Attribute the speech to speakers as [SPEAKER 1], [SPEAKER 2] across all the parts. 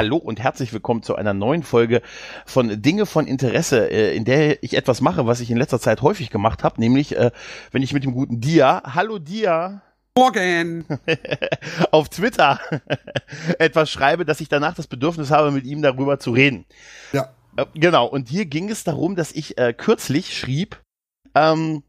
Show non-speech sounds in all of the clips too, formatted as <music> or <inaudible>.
[SPEAKER 1] hallo und herzlich willkommen zu einer neuen Folge von Dinge von Interesse, äh, in der ich etwas mache, was ich in letzter Zeit häufig gemacht habe, nämlich äh, wenn ich mit dem guten Dia, hallo Dia,
[SPEAKER 2] Morgen. <laughs>
[SPEAKER 1] auf Twitter <laughs> etwas schreibe, dass ich danach das Bedürfnis habe, mit ihm darüber zu reden.
[SPEAKER 2] Ja.
[SPEAKER 1] Äh, Genau, und hier ging es darum, dass ich äh, kürzlich schrieb, ähm,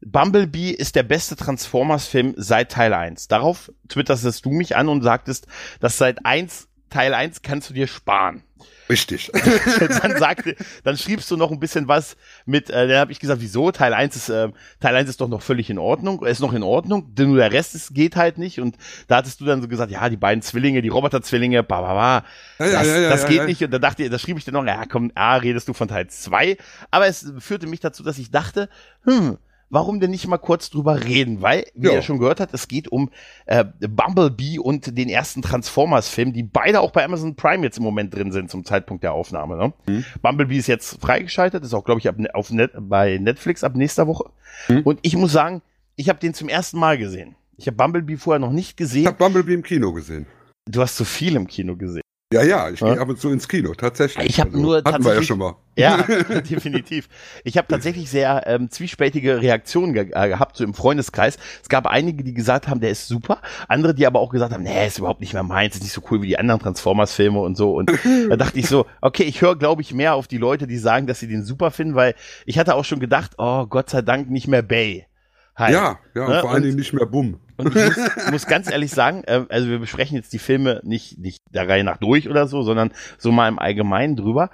[SPEAKER 1] Bumblebee ist der beste Transformers-Film seit Teil 1. Darauf twitterst du mich an und sagtest, dass seit 1, Teil 1 kannst du dir sparen.
[SPEAKER 2] Richtig. <laughs>
[SPEAKER 1] dann sagte, dann schriebst du noch ein bisschen was mit, äh, dann habe ich gesagt, wieso? Teil 1 ist, äh, Teil 1 ist doch noch völlig in Ordnung, ist noch in Ordnung, denn nur der Rest ist, geht halt nicht. Und da hattest du dann so gesagt, ja, die beiden Zwillinge, die Roboter-Zwillinge, ba, ba, ba,
[SPEAKER 2] ja,
[SPEAKER 1] das,
[SPEAKER 2] ja, ja,
[SPEAKER 1] das
[SPEAKER 2] ja,
[SPEAKER 1] geht nicht. Und da dachte ich, da schrieb ich dann noch, ja, komm, ah, redest du von Teil 2. Aber es führte mich dazu, dass ich dachte, hm, warum denn nicht mal kurz drüber reden? Weil, wie
[SPEAKER 2] Ja.
[SPEAKER 1] ihr schon gehört habt, es geht um äh, Bumblebee und den ersten Transformers-Film, die beide auch bei Amazon Prime jetzt im Moment drin sind zum Zeitpunkt der Aufnahme. Ne?
[SPEAKER 2] Mhm.
[SPEAKER 1] Bumblebee ist jetzt freigeschaltet, ist auch, glaube ich, ab, ne- auf Net, bei Netflix ab nächster Woche.
[SPEAKER 2] Mhm.
[SPEAKER 1] Und ich muss sagen, ich habe den zum ersten Mal gesehen. Ich habe Bumblebee vorher noch nicht
[SPEAKER 2] Ich
[SPEAKER 1] gesehen.
[SPEAKER 2] habe Bumblebee im Kino gesehen.
[SPEAKER 1] Du hast zu viel im Kino gesehen.
[SPEAKER 2] Ja, ja, ich
[SPEAKER 1] Ja?
[SPEAKER 2] gehe ab und zu ins Kino, tatsächlich. Also,
[SPEAKER 1] Ich hab nur
[SPEAKER 2] Hatten wir ja schon mal.
[SPEAKER 1] Ja, <laughs> definitiv. Ich habe tatsächlich sehr ähm, zwiespältige Reaktionen ge äh, gehabt, so im Freundeskreis. Es gab einige, die gesagt haben, der ist super. Andere, die aber auch gesagt haben, nee, ist überhaupt nicht mehr meins, ist nicht so cool wie die anderen Transformers-Filme und so. Und da dachte ich so, okay, ich höre, glaube ich, mehr auf die Leute, die sagen, dass sie den super finden, weil ich hatte auch schon gedacht, oh, Gott sei Dank nicht mehr Bay. Halt.
[SPEAKER 2] Ja, ja, und
[SPEAKER 1] Ne?
[SPEAKER 2] vor allen Dingen nicht mehr Bumm.
[SPEAKER 1] Und ich muss, muss ganz ehrlich sagen, äh, also wir besprechen jetzt die Filme nicht, nicht der Reihe nach durch oder so, sondern so mal im Allgemeinen drüber.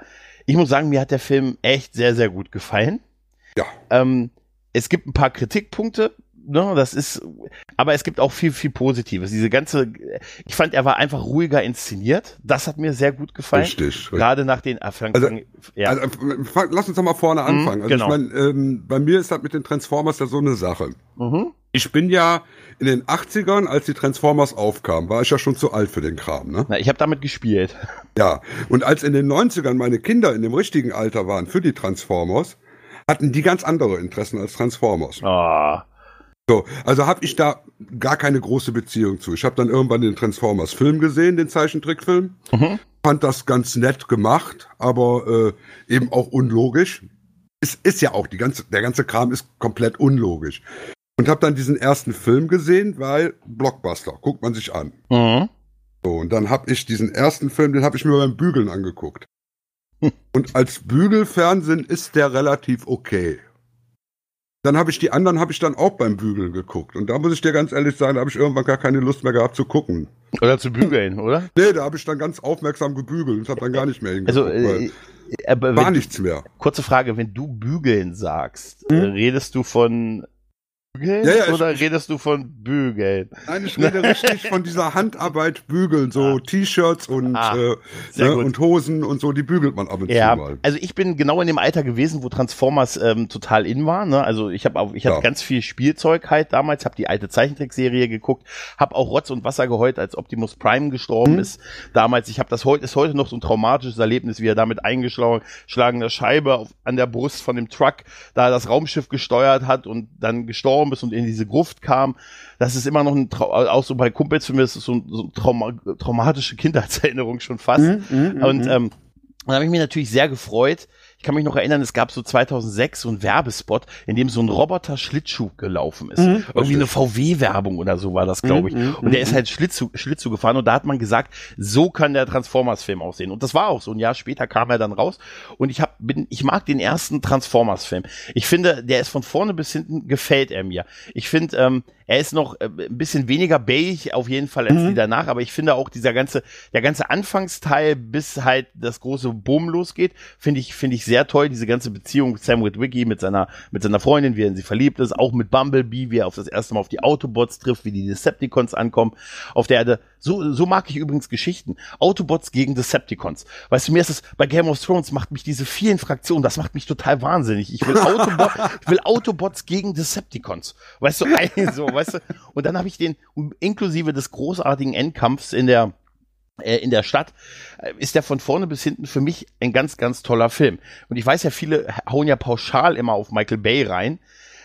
[SPEAKER 1] Ich muss sagen, mir hat der Film echt sehr, sehr gut gefallen.
[SPEAKER 2] Ja.
[SPEAKER 1] Ähm, es gibt ein paar Kritikpunkte, ne, das ist, aber es gibt auch viel, viel Positives. Diese ganze, ich fand, er war einfach ruhiger inszeniert. Das hat mir sehr gut gefallen.
[SPEAKER 2] Richtig. richtig.
[SPEAKER 1] Gerade nach den, Frank,
[SPEAKER 2] Also-
[SPEAKER 1] ja.
[SPEAKER 2] Also, äh, lass uns doch mal vorne anfangen. Also
[SPEAKER 1] genau.
[SPEAKER 2] ich meine, ähm, bei mir ist das mit den Transformers ja so eine Sache.
[SPEAKER 1] mhm.
[SPEAKER 2] Ich bin ja in den 80ern, als die Transformers aufkamen, war ich ja schon zu alt für den Kram, ne?
[SPEAKER 1] Na, ich habe damit gespielt. <laughs>
[SPEAKER 2] Ja. Und als in den 90ern meine Kinder in dem richtigen Alter waren für die Transformers, hatten die ganz andere Interessen als Transformers.
[SPEAKER 1] Ah.
[SPEAKER 2] So, also habe ich da gar keine große Beziehung zu. Ich habe dann irgendwann den Transformers-Film gesehen, den Zeichentrickfilm.
[SPEAKER 1] Mhm.
[SPEAKER 2] Fand das ganz nett gemacht, aber äh, eben auch unlogisch. Es ist ja auch, die ganze, der ganze Kram ist komplett unlogisch. Und habe dann diesen ersten Film gesehen, weil Blockbuster, guckt man sich an.
[SPEAKER 1] Mhm.
[SPEAKER 2] So, und dann habe ich diesen ersten Film, den habe ich mir beim Bügeln angeguckt. <laughs> Und als Bügelfernsehen ist der relativ okay. Dann habe ich die anderen habe ich dann auch beim Bügeln geguckt. Und da muss ich dir ganz ehrlich sagen, da habe ich irgendwann gar keine Lust mehr gehabt zu gucken.
[SPEAKER 1] Oder zu bügeln, oder?
[SPEAKER 2] Nee, da habe ich dann ganz aufmerksam gebügelt und habe dann gar nicht mehr
[SPEAKER 1] Also,
[SPEAKER 2] hingeguckt,
[SPEAKER 1] äh,
[SPEAKER 2] weil
[SPEAKER 1] aber
[SPEAKER 2] war
[SPEAKER 1] wenn,
[SPEAKER 2] nichts mehr.
[SPEAKER 1] kurze Frage, wenn du bügeln sagst,
[SPEAKER 2] Hm?
[SPEAKER 1] äh, redest du von bügeln
[SPEAKER 2] Ja, ja, ich-
[SPEAKER 1] oder redest du von bügeln?
[SPEAKER 2] Nein, ich rede richtig von dieser Handarbeit bügeln, so T-Shirts und,
[SPEAKER 1] Ah,
[SPEAKER 2] äh, ne, und Hosen und so, die bügelt man ab und
[SPEAKER 1] Ja,
[SPEAKER 2] zu mal.
[SPEAKER 1] also ich bin genau in dem Alter gewesen, wo Transformers ähm, total in war. Ne? Also ich habe auch, ich hatte
[SPEAKER 2] Ja.
[SPEAKER 1] ganz viel Spielzeug halt damals, habe die alte Zeichentrickserie geguckt, habe auch Rotz und Wasser geheult, als Optimus Prime gestorben
[SPEAKER 2] Mhm.
[SPEAKER 1] ist. Damals, ich habe das heute ist heute noch so ein traumatisches Erlebnis, wie er damit eingeschlagene Scheibe auf, an der Brust von dem Truck, da das Raumschiff gesteuert hat und dann gestorben ist und in diese Gruft kam. Das ist immer noch ein Trau auch so bei Kumpels für mich ist es so, so ein Trauma traumatische Kindheitserinnerung schon fast.
[SPEAKER 2] Mhm,
[SPEAKER 1] Und ähm, dann habe ich mich natürlich sehr gefreut. Ich kann mich noch erinnern, es gab so 2006 so einen Werbespot, in dem so ein Roboter Schlittschuh gelaufen ist.
[SPEAKER 2] Mhm.
[SPEAKER 1] Irgendwie eine VW-Werbung oder so war das, glaube ich.
[SPEAKER 2] Mhm,
[SPEAKER 1] Und der ist halt Schlittschuh, Schlittschuh gefahren und da hat man gesagt, so kann der Transformers-Film aussehen. Und das war auch so. Ein Jahr später kam er dann raus und ich hab, bin, ich mag den ersten Transformers-Film. Ich finde, der ist von vorne bis hinten gefällt er mir. Ich finde, ähm, er ist noch äh, ein bisschen weniger beige auf jeden Fall als
[SPEAKER 2] Mhm.
[SPEAKER 1] die danach, aber ich finde auch dieser ganze, der ganze Anfangsteil, bis halt das große Boom losgeht, finde ich, finde ich sehr toll. Diese ganze Beziehung Sam Witwicky mit seiner, mit seiner Freundin, wie er in sie verliebt ist, auch mit Bumblebee, wie er auf das erste Mal auf die Autobots trifft, wie die Decepticons ankommen auf der Erde. So, so mag ich übrigens Geschichten. Autobots gegen Decepticons. Weißt du, mir ist es, bei Game of Thrones macht mich diese vielen Fraktionen, das macht mich total wahnsinnig. Ich will, Autobot, ich will Autobots gegen Decepticons. Weißt du, ein- so, weißt du. Und dann habe ich den, inklusive des großartigen Endkampfs in der, äh, in der Stadt, äh, ist der von vorne bis hinten für mich ein ganz, ganz toller Film. Und ich weiß ja, viele hauen ja pauschal immer auf Michael Bay rein.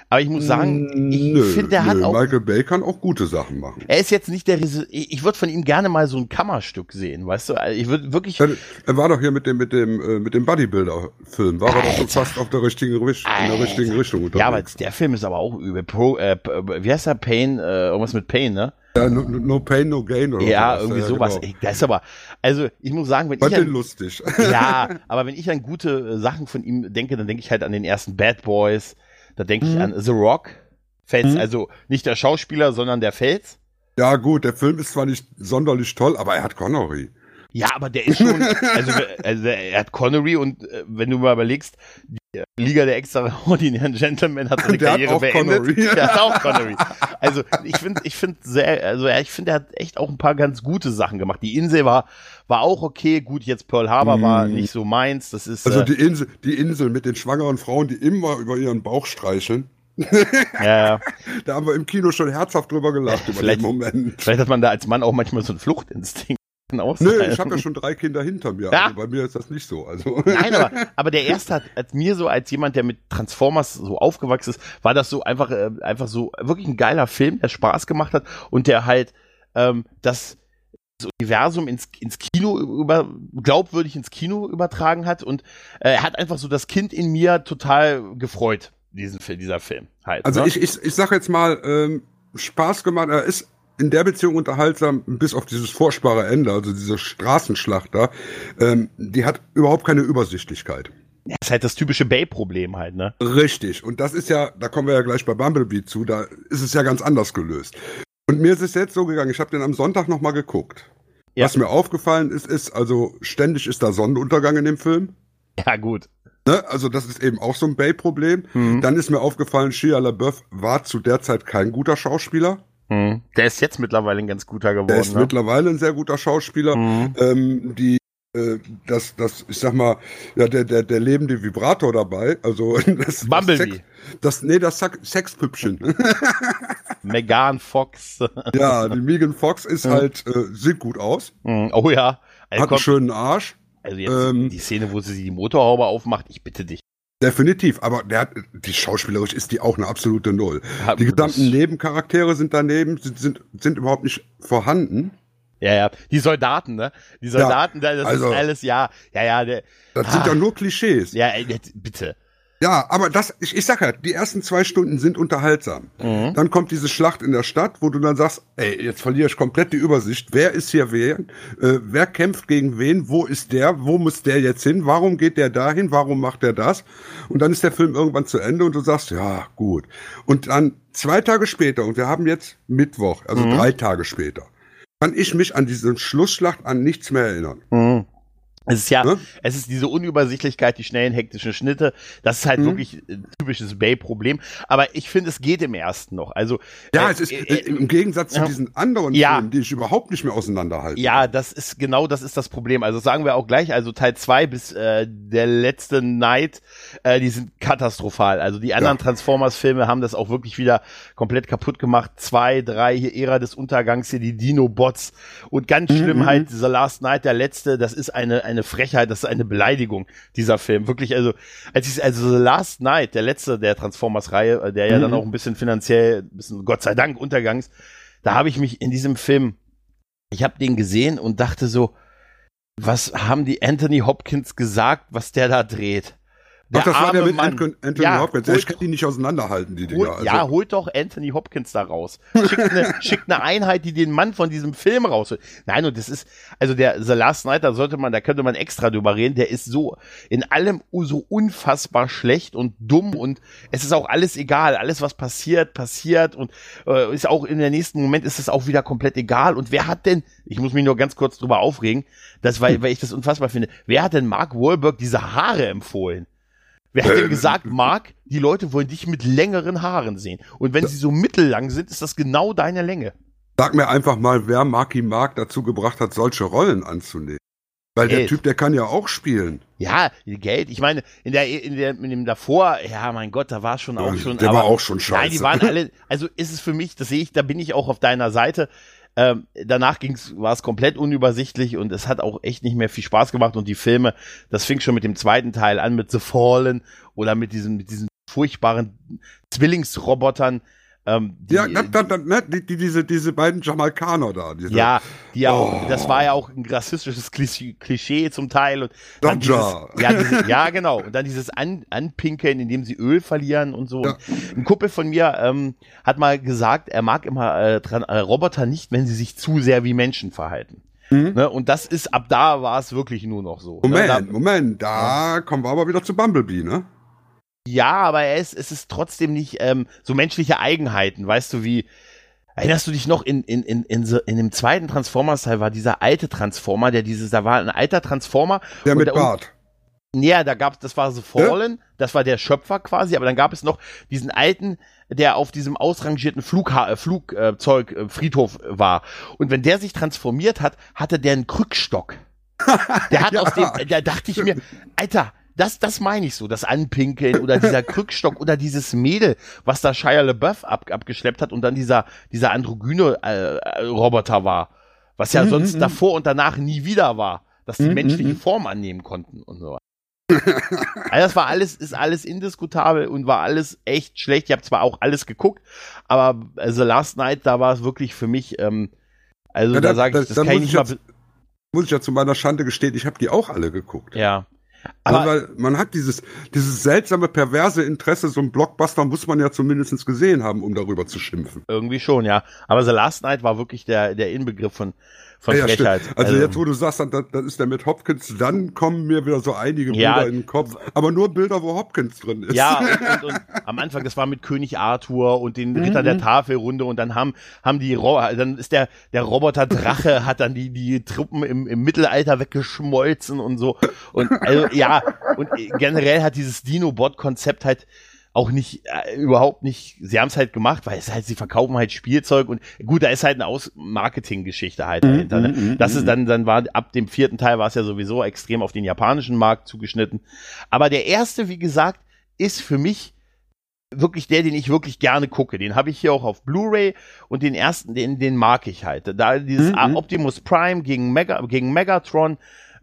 [SPEAKER 1] Aber ich muss sagen, ich finde, der hat auch.
[SPEAKER 2] Michael Bay kann auch gute Sachen machen.
[SPEAKER 1] Er ist jetzt nicht der. Ich, ich würde von ihm gerne mal so ein Kammerstück sehen, weißt du? Also ich würde wirklich.
[SPEAKER 2] Er, er, war doch hier mit dem mit dem äh, mit dem Bodybuilder-Film. War er doch so fast auf der richtigen, in der richtigen Richtung
[SPEAKER 1] unterwegs. Ja, aber der Film ist aber auch über Pro. Äh, wie heißt der Pain? Äh, irgendwas mit Pain, ne?
[SPEAKER 2] Ja, no, no, Pain, No Gain
[SPEAKER 1] oder Ja, sowas. irgendwie ja, sowas. Genau. Das ist aber, also ich muss sagen, wenn
[SPEAKER 2] Fand
[SPEAKER 1] ich
[SPEAKER 2] an, lustig.
[SPEAKER 1] Ja, <laughs> aber wenn ich an gute äh, Sachen von ihm denke, dann denke ich halt an den ersten Bad Boys, da denke mhm. ich an The Rock, Fels, mhm. also nicht der Schauspieler, sondern der Fels.
[SPEAKER 2] Ja gut, der Film ist zwar nicht sonderlich toll, aber er hat Connery.
[SPEAKER 1] Ja, aber der ist schon, <laughs> also, also er hat Connery und äh, wenn du mal überlegst, die Liga der extraordinären Gentlemen hat seine Karriere hat beendet. Connery. <laughs> Der hat auch Connery. Also ich finde, ich finde sehr, also ich finde, er hat echt auch ein paar ganz gute Sachen gemacht. Die Insel war, war auch okay. Gut, jetzt Pearl Harbor mm. war nicht so meins. Das ist
[SPEAKER 2] also äh, die Insel, die Insel mit den schwangeren Frauen, die immer über ihren Bauch streicheln. <laughs>
[SPEAKER 1] ja, ja.
[SPEAKER 2] Da haben wir im Kino schon herzhaft drüber gelacht über
[SPEAKER 1] den Moment. Vielleicht hat man da als Mann auch manchmal so einen Fluchtinstinkt.
[SPEAKER 2] Nö, ich habe ja schon drei Kinder hinter mir. Ja. Also bei mir ist das nicht so. Also. <laughs>
[SPEAKER 1] Nein, aber, <laughs> aber der erste hat, hat mir so als jemand, der mit Transformers so aufgewachsen ist, war das so einfach, äh, einfach so wirklich ein geiler Film, der Spaß gemacht hat und der halt ähm, das, das Universum ins, ins Kino über, glaubwürdig ins Kino übertragen hat und äh, er hat einfach so das Kind in mir total gefreut, diesen dieser Film halt.
[SPEAKER 2] Also ne? ich, ich, ich sag jetzt mal, ähm, Spaß gemacht, er ist in der Beziehung unterhaltsam, bis auf dieses furchtbare Ende, also diese Straßenschlacht da, ähm, die hat überhaupt keine Übersichtlichkeit.
[SPEAKER 1] Ja, ist halt das typische Bay-Problem halt, ne?
[SPEAKER 2] Richtig. Und das ist ja, da kommen wir ja gleich bei Bumblebee zu, da ist es ja ganz anders gelöst. Und mir ist es jetzt so gegangen, ich habe den am Sonntag nochmal geguckt. Ja. Was mir aufgefallen ist, ist, also ständig ist da Sonnenuntergang in dem Film.
[SPEAKER 1] Ja, gut.
[SPEAKER 2] Ne? Also das ist eben auch so ein Bay-Problem. Mhm. Dann ist mir aufgefallen, Shia LaBeouf war zu der Zeit kein guter Schauspieler.
[SPEAKER 1] Mhm. Der ist jetzt mittlerweile ein ganz guter geworden.
[SPEAKER 2] Der ist
[SPEAKER 1] ne?
[SPEAKER 2] mittlerweile ein sehr guter Schauspieler. Mhm. Ähm, die äh, das, das, ich sag mal, ja, der, der, der lebende Vibrator dabei, also <laughs> das,
[SPEAKER 1] Bumblebee.
[SPEAKER 2] Das, das nee, das Sexpüppchen. <laughs>
[SPEAKER 1] Megan Fox. <laughs>
[SPEAKER 2] ja, die Megan Fox ist mhm. halt, äh, sieht gut aus.
[SPEAKER 1] Mhm. Oh ja.
[SPEAKER 2] Also Hat einen schönen Arsch.
[SPEAKER 1] Also jetzt ähm, die Szene, wo sie die Motorhaube aufmacht, ich bitte dich.
[SPEAKER 2] Definitiv, aber der hat, die schauspielerisch ist die auch eine absolute Null. Ja, die gesamten Nebencharaktere sind daneben, sind, sind, sind überhaupt nicht vorhanden.
[SPEAKER 1] Ja, ja, die Soldaten, ne? Die Soldaten, ja, das also, ist alles, ja, ja, ja. Der,
[SPEAKER 2] das ah, sind ja nur Klischees.
[SPEAKER 1] Ja, bitte.
[SPEAKER 2] Ja, aber das, ich, ich sag ja, die ersten zwei Stunden sind unterhaltsam. Mhm. Dann kommt diese Schlacht in der Stadt, wo du dann sagst, ey, jetzt verliere ich komplett die Übersicht. Wer ist hier wer? Äh, wer kämpft gegen wen? Wo ist der? Wo muss der jetzt hin? Warum geht der dahin? Warum macht der das? Und dann ist der Film irgendwann zu Ende und du sagst, ja, gut. Und dann zwei Tage später, und wir haben jetzt Mittwoch, also mhm. drei Tage später, kann ich mich an diese Schlussschlacht an nichts mehr erinnern.
[SPEAKER 1] Mhm. Es ist ja, ne? es ist diese Unübersichtlichkeit, die schnellen hektischen Schnitte. Das ist halt mhm. wirklich ein typisches Bay-Problem. Aber ich finde, es geht im ersten noch. Also
[SPEAKER 2] ja, äh, es ist äh, äh im Gegensatz zu diesen anderen ja, Filmen, die ich überhaupt nicht mehr auseinanderhalte.
[SPEAKER 1] Ja, das ist genau, das ist das Problem. Also sagen wir auch gleich. Also Teil zwei bis äh, der letzte Night, äh, die sind katastrophal. Also die anderen ja. Transformers-Filme haben das auch wirklich wieder komplett kaputt gemacht. Zwei, drei hier Ära des Untergangs hier die Dino-Bots und ganz schlimm mhm. halt dieser Last Night, der letzte. Das ist eine eine eine Frechheit, das ist eine Beleidigung, dieser Film. Wirklich, also, als ich, also The Last Night, der letzte der Transformers-Reihe, äh, der ja mhm. dann auch ein bisschen finanziell, ein bisschen, Gott sei Dank, untergangs, da habe ich mich in diesem Film, ich habe den gesehen und dachte so, was haben die Anthony Hopkins gesagt, was der da dreht?
[SPEAKER 2] Der Ach, das war der mit Mann. Anthony ja, Hopkins. Holt, ich kann die nicht auseinanderhalten, die Dinger.
[SPEAKER 1] also. Ja, holt doch Anthony Hopkins da raus. Schickt eine, <laughs> schickt eine Einheit, die den Mann von diesem Film rausholt. Nein, und das ist, also der The Last Night, da sollte man, da könnte man extra drüber reden, der ist so in allem so unfassbar schlecht und dumm und es ist auch alles egal. Alles, was passiert, passiert und äh, ist auch in der nächsten Moment ist es auch wieder komplett egal. Und wer hat denn, ich muss mich nur ganz kurz drüber aufregen, das, weil, <laughs> weil ich das unfassbar finde, wer hat denn Mark Wahlberg diese Haare empfohlen? Wer hat denn äh, gesagt, Mark, die Leute wollen dich mit längeren Haaren sehen. Und wenn sie so mittellang sind, ist das genau deine Länge.
[SPEAKER 2] Sag mir einfach mal, wer Marky Mark dazu gebracht hat, solche Rollen anzunehmen. Weil Geld. der Typ, der kann ja auch spielen.
[SPEAKER 1] Ja, Geld. Ich meine, in der, in der, in dem davor, ja, mein Gott, da war schon auch ja, schon.
[SPEAKER 2] Der aber, war auch schon scheiße.
[SPEAKER 1] Nein, die waren <laughs> alle, also ist es für mich, das sehe ich, da bin ich auch auf deiner Seite. Ähm, danach war es komplett unübersichtlich und es hat auch echt nicht mehr viel Spaß gemacht und die Filme, das fing schon mit dem zweiten Teil an, mit The Fallen oder mit diesem, mit diesem furchtbaren Zwillingsrobotern. Ähm,
[SPEAKER 2] die, ja, da, da, ne, die, die, diese, diese beiden Jamaikaner da. Diese,
[SPEAKER 1] ja, die ja oh. auch, das war ja auch ein rassistisches Klischee zum Teil. Und dann dieses, ja, dieses, ja, genau. Und dann dieses An, Anpinkeln, indem sie Öl verlieren und so. Ja. Und ein Kumpel von mir ähm, hat mal gesagt, er mag immer äh, dran, äh, Roboter nicht, wenn sie sich zu sehr wie Menschen verhalten. Mhm. Ne, und das ist, ab da war es wirklich nur noch so.
[SPEAKER 2] Moment,
[SPEAKER 1] ne? da,
[SPEAKER 2] Moment, da ja. kommen wir aber wieder zu Bumblebee, ne?
[SPEAKER 1] Ja, aber er ist, es ist trotzdem nicht ähm, so menschliche Eigenheiten, weißt du, wie. Erinnerst du dich noch in, in, in, in, so, in dem zweiten Transformers-Teil war dieser alte Transformer, der dieses, da war ein alter Transformer.
[SPEAKER 2] Der mit Bart.
[SPEAKER 1] Ja, da gab's, das war The Fallen, ja? das war der Schöpfer quasi, aber dann gab es noch diesen alten, der auf diesem ausrangierten Flugha äh, Flugzeug äh, Friedhof war. Und wenn der sich transformiert hat, hatte der einen Krückstock. <laughs> Der hat ja, aus dem, da dachte ich mir, Alter, das, das meine ich so, das Anpinkeln oder dieser <laughs> Krückstock oder dieses Mädel, was da Shia LeBeouf ab, abgeschleppt hat und dann dieser, dieser androgyne äh, Roboter war, was ja mm -hmm. sonst mhm. davor und danach nie wieder war, dass die mm -hmm. menschliche mhm. Form annehmen konnten und so. <laughs> also das war alles, ist alles indiskutabel und war alles echt schlecht. Ich habe zwar auch alles geguckt, aber The Last Night, da war es wirklich für mich, ähm, also ja, da, da sage ich, das, das kann ich nicht
[SPEAKER 2] mal. Muss ich ja zu meiner Schande gestehen, ich habe die auch alle geguckt.
[SPEAKER 1] Ja.
[SPEAKER 2] Aber weil man hat dieses, dieses seltsame, perverse Interesse, so ein Blockbuster muss man ja zumindest gesehen haben, um darüber zu schimpfen.
[SPEAKER 1] Irgendwie schon, ja. Aber The Last Night war wirklich der, der Inbegriff von, von
[SPEAKER 2] ja, Frechheit. Stimmt. Also, also, jetzt, wo du sagst, dann, dann ist der mit Hopkins, dann kommen mir wieder so einige Bilder ja, in den Kopf. Aber nur Bilder, wo Hopkins drin ist.
[SPEAKER 1] Ja, <laughs> und, und, und am Anfang, das war mit König Arthur und den Ritter mhm. der Tafelrunde und dann haben, haben die, dann ist der, der Roboter Drache <laughs> hat dann die, die Truppen im, im Mittelalter weggeschmolzen und so. Und also, ja, und generell hat dieses Dino-Bot-Konzept halt, auch nicht, äh, überhaupt nicht, sie haben es halt gemacht, weil es halt, sie verkaufen halt Spielzeug und gut, da ist halt eine Aus Marketing-Geschichte halt mhm, dahinter. Ne? Mhm, das ist mhm. dann, dann war, ab dem vierten Teil war es ja sowieso extrem auf den japanischen Markt zugeschnitten. Aber der erste, wie gesagt, ist für mich wirklich der, den ich wirklich gerne gucke. Den habe ich hier auch auf Blu-ray und den ersten, den, den mag ich halt. Da dieses mhm. Optimus Prime gegen Mega, gegen Megatron,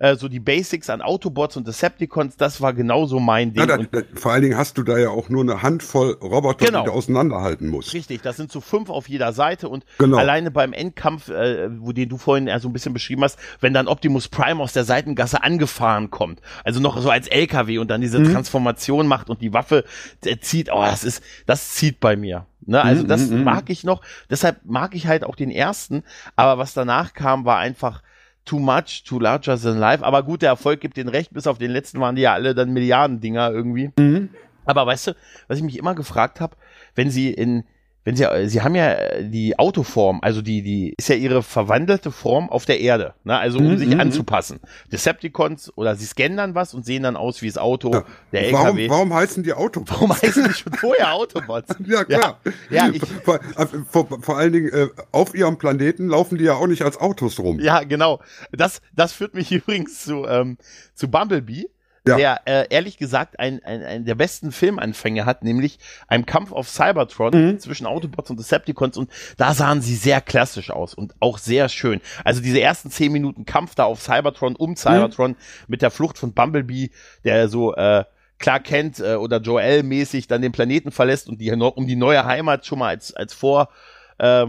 [SPEAKER 1] äh, so die Basics an Autobots und Decepticons, das war genauso mein Ding. Ja, da,
[SPEAKER 2] da, vor allen Dingen hast du da ja auch nur eine Handvoll Roboter, genau. die du auseinanderhalten musst.
[SPEAKER 1] Richtig, das sind so fünf auf jeder Seite und genau. alleine beim Endkampf, äh, wo den du vorhin ja so ein bisschen beschrieben hast, wenn dann Optimus Prime aus der Seitengasse angefahren kommt, also noch so als LKW und dann diese mhm. Transformation macht und die Waffe äh, zieht, oh, das ist, das zieht bei mir. Ne, also mhm, das mhm, mag ich noch. Deshalb mag ich halt auch den ersten. Aber was danach kam, war einfach too much, too larger than life. Aber gut, der Erfolg gibt den recht. Bis auf den letzten waren die ja alle dann Milliardendinger irgendwie. Mhm. Aber weißt du, was ich mich immer gefragt habe, wenn sie in wenn sie, sie haben ja äh, die Autoform, also die, die ist ja ihre verwandelte Form auf der Erde, ne? also um mhm, sich mhm. anzupassen. Decepticons oder sie scannen dann was und sehen dann aus wie das Auto, ja. der
[SPEAKER 2] warum, LKW. Warum heißen die Autobots?
[SPEAKER 1] Warum heißen die schon vorher Autobots? <laughs>
[SPEAKER 2] ja, klar. Ja, ja ich, vor, äh, vor, vor, allen Dingen, äh, auf ihrem Planeten laufen die ja auch nicht als Autos rum.
[SPEAKER 1] Ja, genau. Das, das führt mich <laughs> übrigens zu, ähm, zu Bumblebee ja. der äh, ehrlich gesagt ein, ein, ein der besten Filmanfänge hat, nämlich ein Kampf auf Cybertron mhm. zwischen Autobots und Decepticons und da sahen sie sehr klassisch aus und auch sehr schön. Also diese ersten zehn Minuten Kampf da auf Cybertron, um Cybertron mhm. mit der Flucht von Bumblebee, der so äh, klar kennt äh, oder Joel mäßig dann den Planeten verlässt und die um die neue Heimat schon mal als als vor äh,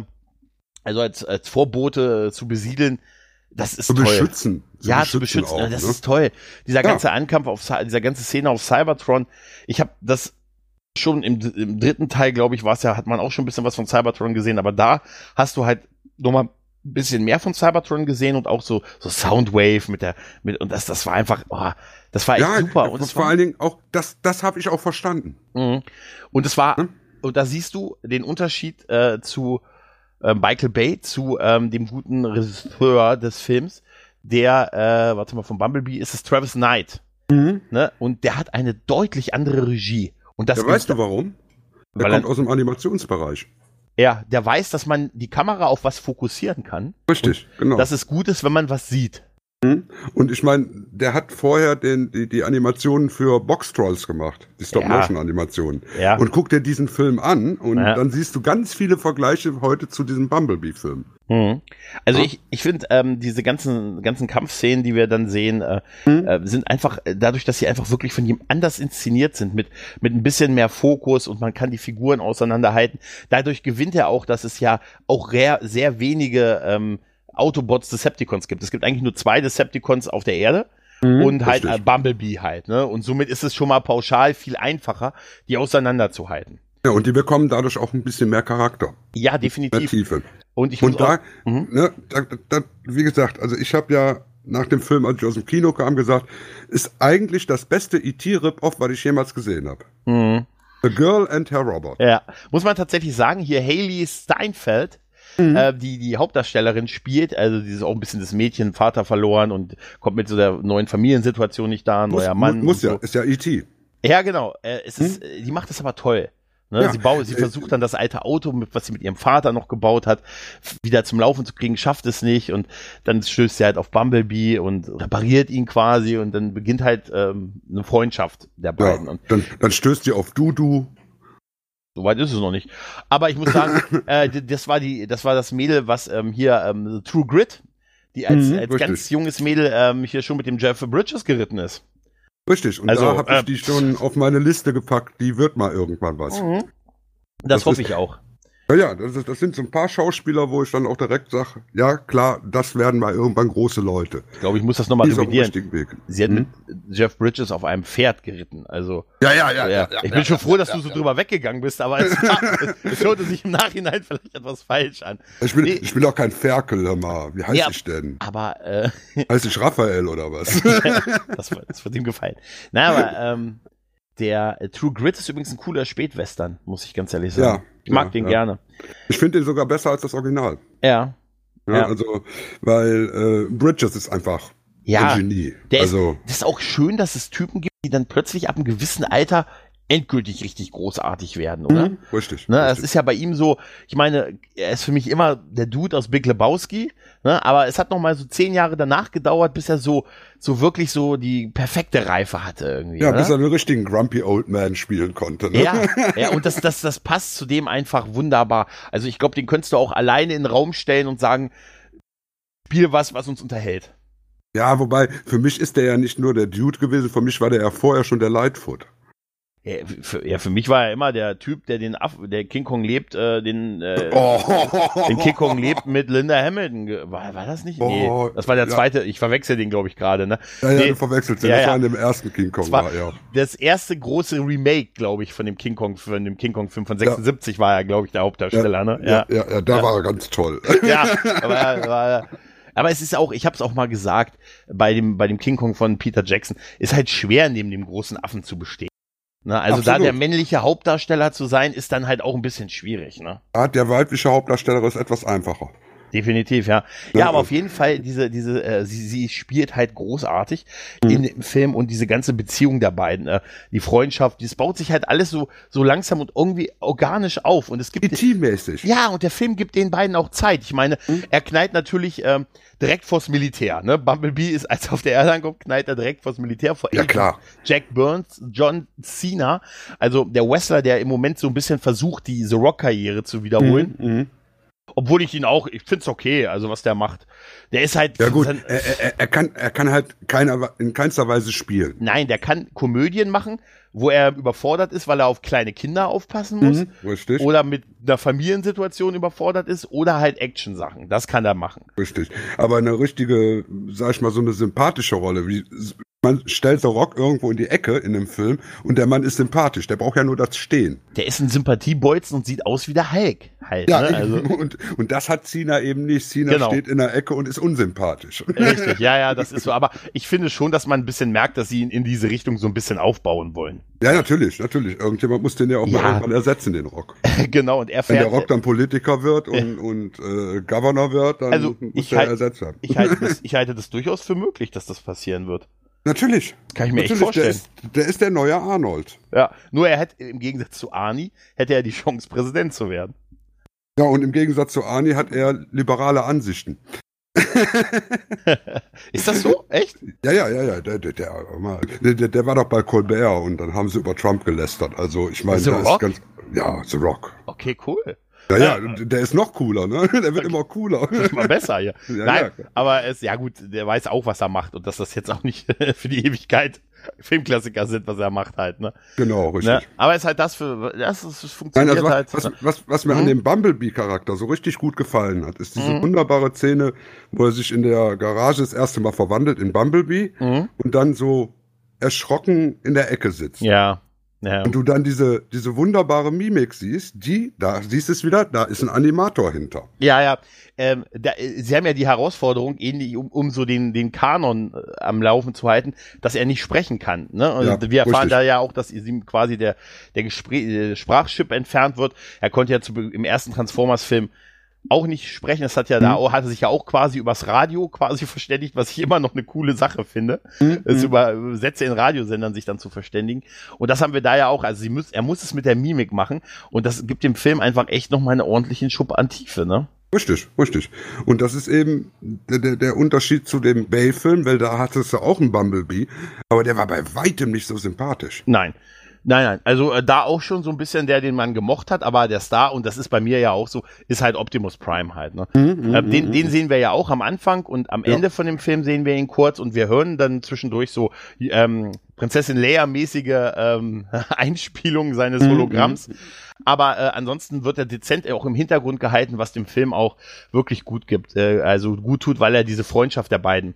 [SPEAKER 1] also als als Vorbote zu besiedeln das ist
[SPEAKER 2] zu
[SPEAKER 1] toll.
[SPEAKER 2] beschützen.
[SPEAKER 1] Zu ja, beschützen zu beschützen. Auch, das ne? ist toll. Dieser ja. ganze Ankampf auf, dieser ganze Szene auf Cybertron. Ich habe das schon im, im dritten Teil, glaube ich, war es ja, hat man auch schon ein bisschen was von Cybertron gesehen, aber da hast du halt nochmal ein bisschen mehr von Cybertron gesehen und auch so, so Soundwave mit der, mit, und das, das war einfach, oh, das war echt ja, super. Und
[SPEAKER 2] vor war, allen Dingen auch, das, das habe ich auch verstanden.
[SPEAKER 1] Mhm. Und es war, hm? und da siehst du den Unterschied äh, zu, äh, Michael Bay zu ähm, dem guten Regisseur des Films, der, äh, warte mal, von Bumblebee ist es Travis Knight. Mhm. Ne? Und der hat eine deutlich andere Regie. Und das
[SPEAKER 2] ja, weißt du warum? Der kommt er, aus dem Animationsbereich.
[SPEAKER 1] Ja, der weiß, dass man die Kamera auf was fokussieren kann.
[SPEAKER 2] Richtig, genau.
[SPEAKER 1] Dass es gut ist, wenn man was sieht.
[SPEAKER 2] Mhm. Und ich meine, der hat vorher den, die, die Animationen für Box Trolls gemacht, die Stop-Motion-Animationen.
[SPEAKER 1] Ja.
[SPEAKER 2] Und guck dir diesen Film an und
[SPEAKER 1] Ja.
[SPEAKER 2] dann siehst du ganz viele Vergleiche heute zu diesem Bumblebee-Film.
[SPEAKER 1] Mhm. Also
[SPEAKER 2] Ja.
[SPEAKER 1] ich, ich finde, ähm, diese ganzen, ganzen Kampfszenen, die wir dann sehen, äh,
[SPEAKER 2] Mhm.
[SPEAKER 1] äh, sind einfach, äh, dadurch, dass sie einfach wirklich von jemand anders inszeniert sind, mit, mit ein bisschen mehr Fokus und man kann die Figuren auseinanderhalten. Dadurch gewinnt er auch, dass es ja auch rare, sehr wenige ähm, Autobots Decepticons gibt. Es gibt eigentlich nur zwei Decepticons auf der Erde. Und halt
[SPEAKER 2] Mhm.
[SPEAKER 1] äh, Bumblebee halt, ne? Und somit ist es schon mal pauschal viel einfacher, die auseinanderzuhalten.
[SPEAKER 2] Ja, und die bekommen dadurch auch ein bisschen mehr Charakter,
[SPEAKER 1] Ja,
[SPEAKER 2] mehr
[SPEAKER 1] definitiv.
[SPEAKER 2] Tiefe.
[SPEAKER 1] Und ich
[SPEAKER 2] Und da,
[SPEAKER 1] Mhm.
[SPEAKER 2] ne, da, da, wie gesagt, also ich habe ja nach dem Film, als ich aus dem Kino kam, gesagt, ist eigentlich das beste E.T.-Rip-Off, was ich jemals gesehen habe.
[SPEAKER 1] Mhm.
[SPEAKER 2] The Girl and Her Robot.
[SPEAKER 1] Ja, muss man tatsächlich sagen, hier Haley Steinfeld,
[SPEAKER 2] Mhm.
[SPEAKER 1] äh, die die Hauptdarstellerin spielt, also die ist auch ein bisschen das Mädchen, Vater verloren und kommt mit so der neuen Familiensituation nicht da,
[SPEAKER 2] Muss,
[SPEAKER 1] neuer Mann.
[SPEAKER 2] mu- muss ja,
[SPEAKER 1] so.
[SPEAKER 2] ist ja E.T.
[SPEAKER 1] Ja, genau. Äh, es ist, äh, die macht das aber toll. Ne?
[SPEAKER 2] Ja,
[SPEAKER 1] sie, baut, sie
[SPEAKER 2] äh,
[SPEAKER 1] versucht dann das alte Auto, mit, was sie mit ihrem Vater noch gebaut hat, wieder zum Laufen zu kriegen, schafft es nicht und dann stößt sie halt auf Bumblebee und repariert ihn quasi und dann beginnt halt ähm, eine Freundschaft der beiden.
[SPEAKER 2] Ja,
[SPEAKER 1] Und
[SPEAKER 2] dann, dann stößt die auf Dudu.
[SPEAKER 1] Soweit ist es noch nicht. Aber ich muss sagen, <laughs> äh, das war die, das war das Mädel, was ähm, hier ähm, True Grit, die als,
[SPEAKER 2] Mhm,
[SPEAKER 1] als ganz junges Mädel ähm, hier schon mit dem Jeff Bridges geritten ist.
[SPEAKER 2] Richtig, und
[SPEAKER 1] Also,
[SPEAKER 2] da habe ich
[SPEAKER 1] äh,
[SPEAKER 2] die schon auf meine Liste gepackt. Die wird mal irgendwann was.
[SPEAKER 1] Das,
[SPEAKER 2] Das
[SPEAKER 1] hoffe ich auch.
[SPEAKER 2] Ja, ja, das, ist, das sind so ein paar Schauspieler, wo ich dann auch direkt sage, ja klar, das werden mal irgendwann große Leute.
[SPEAKER 1] Ich glaube, ich muss das nochmal revidieren. Sie hat
[SPEAKER 2] Hm?
[SPEAKER 1] mit Jeff Bridges auf einem Pferd geritten. Also,
[SPEAKER 2] Ja, ja, ja,
[SPEAKER 1] ja, ich bin schon froh, dass du so
[SPEAKER 2] ja.
[SPEAKER 1] drüber weggegangen bist, aber es, <laughs> es hörte sich im Nachhinein vielleicht etwas falsch an.
[SPEAKER 2] Ich bin,
[SPEAKER 1] Nee.
[SPEAKER 2] ich bin auch kein Ferkel, hör mal. Wie heiß
[SPEAKER 1] Ja.
[SPEAKER 2] ich denn?
[SPEAKER 1] Aber äh,
[SPEAKER 2] Heiß ich Raphael oder was? <laughs>
[SPEAKER 1] das, das wird ihm gefallen. Na, aber ähm, der äh, True Grit ist übrigens ein cooler Spätwestern, muss ich ganz ehrlich sagen.
[SPEAKER 2] Ja,
[SPEAKER 1] ich mag
[SPEAKER 2] ja,
[SPEAKER 1] den
[SPEAKER 2] ja.
[SPEAKER 1] gerne.
[SPEAKER 2] ich finde den sogar besser als das Original.
[SPEAKER 1] Ja.
[SPEAKER 2] Ja. Also, weil äh, Bridges ist einfach
[SPEAKER 1] Ja,
[SPEAKER 2] ein Genie.
[SPEAKER 1] der
[SPEAKER 2] also,
[SPEAKER 1] Das ist auch schön, dass es Typen gibt, die dann plötzlich ab einem gewissen Alter endgültig richtig großartig werden, oder?
[SPEAKER 2] mhm, richtig.
[SPEAKER 1] Ne, es
[SPEAKER 2] richtig.
[SPEAKER 1] ist ja bei ihm so, ich meine, er ist für mich immer der Dude aus Big Lebowski, ne, aber es hat noch mal so zehn Jahre danach gedauert, bis er so, so wirklich so die perfekte Reife hatte irgendwie.
[SPEAKER 2] ja,
[SPEAKER 1] ne?
[SPEAKER 2] bis er den richtigen Grumpy Old Man spielen konnte. Ne?
[SPEAKER 1] Ja, ja, und das, das, das passt zu dem einfach wunderbar. Also ich glaube, den könntest du auch alleine in den Raum stellen und sagen, spiel was, was uns unterhält.
[SPEAKER 2] ja, wobei, für mich ist der ja nicht nur der Dude gewesen, für mich war der ja vorher schon der Lightfoot.
[SPEAKER 1] Ja, für, ja, für mich war er immer der Typ, der den Aff, der King Kong lebt, äh, den, äh,
[SPEAKER 2] Oh.
[SPEAKER 1] den King Kong lebt mit Linda Hamilton. War, war das nicht? Nee,
[SPEAKER 2] Oh,
[SPEAKER 1] das war der
[SPEAKER 2] ja.
[SPEAKER 1] zweite. Ich verwechsel den, glaube ich, gerade. Ne?
[SPEAKER 2] Ja, ja,
[SPEAKER 1] Nee.
[SPEAKER 2] du verwechselst den.
[SPEAKER 1] Ja,
[SPEAKER 2] das
[SPEAKER 1] ja.
[SPEAKER 2] war in dem ersten King Kong,
[SPEAKER 1] Das war-
[SPEAKER 2] war, ja.
[SPEAKER 1] Das erste große Remake, glaube ich, von dem King Kong, von dem King Kong Film von 76 war er, glaube ich, der Hauptdarsteller. ne?
[SPEAKER 2] Ja, ja, ja, da war er ganz toll.
[SPEAKER 1] ja, <laughs> aber, aber, aber es ist auch, ich habe es auch mal gesagt, bei dem, bei dem King Kong von Peter Jackson, ist halt schwer, neben dem großen Affen zu bestehen. Ne? Also da
[SPEAKER 2] Absolut.
[SPEAKER 1] der männliche Hauptdarsteller zu sein, ist dann halt auch ein bisschen schwierig. Ne?
[SPEAKER 2] Ja, der weibliche Hauptdarsteller ist etwas einfacher.
[SPEAKER 1] Definitiv, ja. Ja, aber auf jeden Fall, diese, diese, äh, sie, sie spielt halt großartig
[SPEAKER 2] Mhm.
[SPEAKER 1] in dem Film und diese ganze Beziehung der beiden, äh, die Freundschaft, das baut sich halt alles so, so langsam und irgendwie organisch auf. Und es gibt
[SPEAKER 2] E.T.-mäßig.
[SPEAKER 1] Ja, und der Film gibt den beiden auch Zeit. Ich meine,
[SPEAKER 2] Mhm.
[SPEAKER 1] er knallt natürlich ähm, direkt vors Militär. Ne? Bumblebee ist, als er auf der Erde ankommt, knallt er direkt vors Militär vor
[SPEAKER 2] Ja,
[SPEAKER 1] Agent
[SPEAKER 2] klar.
[SPEAKER 1] Jack Burns, John Cena, also der Wrestler, der im Moment so ein bisschen versucht, die The Rock-Karriere zu wiederholen.
[SPEAKER 2] Mhm.
[SPEAKER 1] Obwohl ich ihn auch, ich find's okay, also was der macht. Der ist halt.
[SPEAKER 2] Ja gut, er, er, er, kann, er kann halt keiner, in keinster Weise spielen.
[SPEAKER 1] Nein, der kann Komödien machen, wo er überfordert ist, weil er auf kleine Kinder aufpassen muss.
[SPEAKER 2] Mhm. Richtig,
[SPEAKER 1] Oder mit einer Familiensituation überfordert ist oder halt Action-Sachen. Das kann er machen.
[SPEAKER 2] richtig. Aber eine richtige, sag ich mal, so eine sympathische Rolle, wie man stellt The Rock irgendwo in die Ecke in dem Film und der Mann ist sympathisch, der braucht ja nur das Stehen.
[SPEAKER 1] Der ist ein Sympathiebolzen und sieht aus wie der Hulk halt.
[SPEAKER 2] Ja,
[SPEAKER 1] ne? also,
[SPEAKER 2] und, und das hat Cena eben nicht. Cena
[SPEAKER 1] Genau.
[SPEAKER 2] steht in der Ecke und ist unsympathisch.
[SPEAKER 1] richtig, ja, ja, das <laughs> ist so. Aber ich finde schon, dass man ein bisschen merkt, dass sie ihn in diese Richtung so ein bisschen aufbauen wollen.
[SPEAKER 2] Ja, natürlich, natürlich. Irgendjemand muss den ja auch
[SPEAKER 1] Ja.
[SPEAKER 2] mal irgendwann ersetzen, den Rock. <laughs>
[SPEAKER 1] genau, und er
[SPEAKER 2] Wenn der
[SPEAKER 1] fährt.
[SPEAKER 2] Rock dann Politiker wird und, und äh, Governor wird, dann
[SPEAKER 1] Also,
[SPEAKER 2] muss
[SPEAKER 1] ich
[SPEAKER 2] der
[SPEAKER 1] halt-
[SPEAKER 2] ersetzt werden.
[SPEAKER 1] ich, halte <laughs> das, ich halte das durchaus für möglich, dass das passieren wird.
[SPEAKER 2] Natürlich.
[SPEAKER 1] Kann ich mir echt
[SPEAKER 2] Natürlich, der
[SPEAKER 1] vorstellen.
[SPEAKER 2] ist, der ist der neue Arnold.
[SPEAKER 1] Ja, nur er hätte im Gegensatz zu Arnie, hätte er die Chance, Präsident zu werden.
[SPEAKER 2] Ja, und im Gegensatz zu Arnie hat er liberale Ansichten. <laughs>
[SPEAKER 1] ist das so? Echt?
[SPEAKER 2] Ja, ja, ja, ja. Der, der, der, der, der war doch bei Colbert und dann haben sie über Trump gelästert. Also ich meine,
[SPEAKER 1] The
[SPEAKER 2] da
[SPEAKER 1] Rock?
[SPEAKER 2] ist ganz. Ja, The Rock.
[SPEAKER 1] Okay, cool.
[SPEAKER 2] Ja, ja, der ist noch cooler, ne? <laughs> Der wird immer cooler. <laughs>
[SPEAKER 1] Ist mal besser hier. <laughs>
[SPEAKER 2] Ja,
[SPEAKER 1] Nein,
[SPEAKER 2] ja.
[SPEAKER 1] aber es, ja gut, der weiß auch, was er macht und dass das jetzt auch nicht für die Ewigkeit Filmklassiker sind, was er macht halt, ne?
[SPEAKER 2] Genau, richtig.
[SPEAKER 1] ne? Aber es ist halt das für, das, ist, das
[SPEAKER 2] Nein,
[SPEAKER 1] funktioniert
[SPEAKER 2] also was,
[SPEAKER 1] halt.
[SPEAKER 2] was, was, was mir
[SPEAKER 1] Mhm.
[SPEAKER 2] an dem Bumblebee-Charakter so richtig gut gefallen hat, ist diese
[SPEAKER 1] Mhm.
[SPEAKER 2] wunderbare Szene, wo er sich in der Garage das erste Mal verwandelt in Bumblebee
[SPEAKER 1] Mhm.
[SPEAKER 2] und dann so erschrocken in der Ecke sitzt.
[SPEAKER 1] Ja. Ja.
[SPEAKER 2] Und du dann diese, diese wunderbare Mimik siehst, die, da siehst du es wieder, da ist ein Animator hinter.
[SPEAKER 1] Ja, ja. Ähm, da, sie haben ja die Herausforderung, ähnlich, um, um so den, den Kanon äh, am Laufen zu halten, dass er nicht sprechen kann. Ne? Und
[SPEAKER 2] Ja,
[SPEAKER 1] wir erfahren
[SPEAKER 2] richtig.
[SPEAKER 1] da ja auch, dass ihm quasi der, der Gespräch, äh, Sprachchip entfernt wird. Er konnte ja zu, im ersten Transformers-Film auch nicht sprechen. Das hat ja da
[SPEAKER 2] Mhm.
[SPEAKER 1] auch, hatte sich ja auch quasi übers Radio quasi <laughs> verständigt, was ich immer noch eine coole Sache finde.
[SPEAKER 2] Mhm.
[SPEAKER 1] Es über Sätze in Radiosendern sich dann zu verständigen. Und das haben wir da ja auch. Also sie muss, er muss es mit der Mimik machen. Und das gibt dem Film einfach echt nochmal einen ordentlichen Schub an Tiefe, ne?
[SPEAKER 2] Richtig, richtig. Und das ist eben der, der, der Unterschied zu dem Bay-Film, weil da hattest du auch einen Bumblebee, aber der war bei weitem nicht so sympathisch.
[SPEAKER 1] Nein. Nein, nein. Also äh, da auch schon so ein bisschen der, den man gemocht hat, aber der Star, und das ist bei mir ja auch so, ist halt Optimus Prime halt. Ne? äh, den, den sehen wir ja auch am Anfang und am
[SPEAKER 2] Ja.
[SPEAKER 1] Ende von dem Film sehen wir ihn kurz und wir hören dann zwischendurch so ähm, Prinzessin Leia-mäßige ähm, <laughs> Einspielungen seines
[SPEAKER 2] Mhm,
[SPEAKER 1] Hologramms. Aber äh, ansonsten wird er dezent auch im Hintergrund gehalten, was dem Film auch wirklich gut gibt. Äh, also gut tut, weil er diese Freundschaft der beiden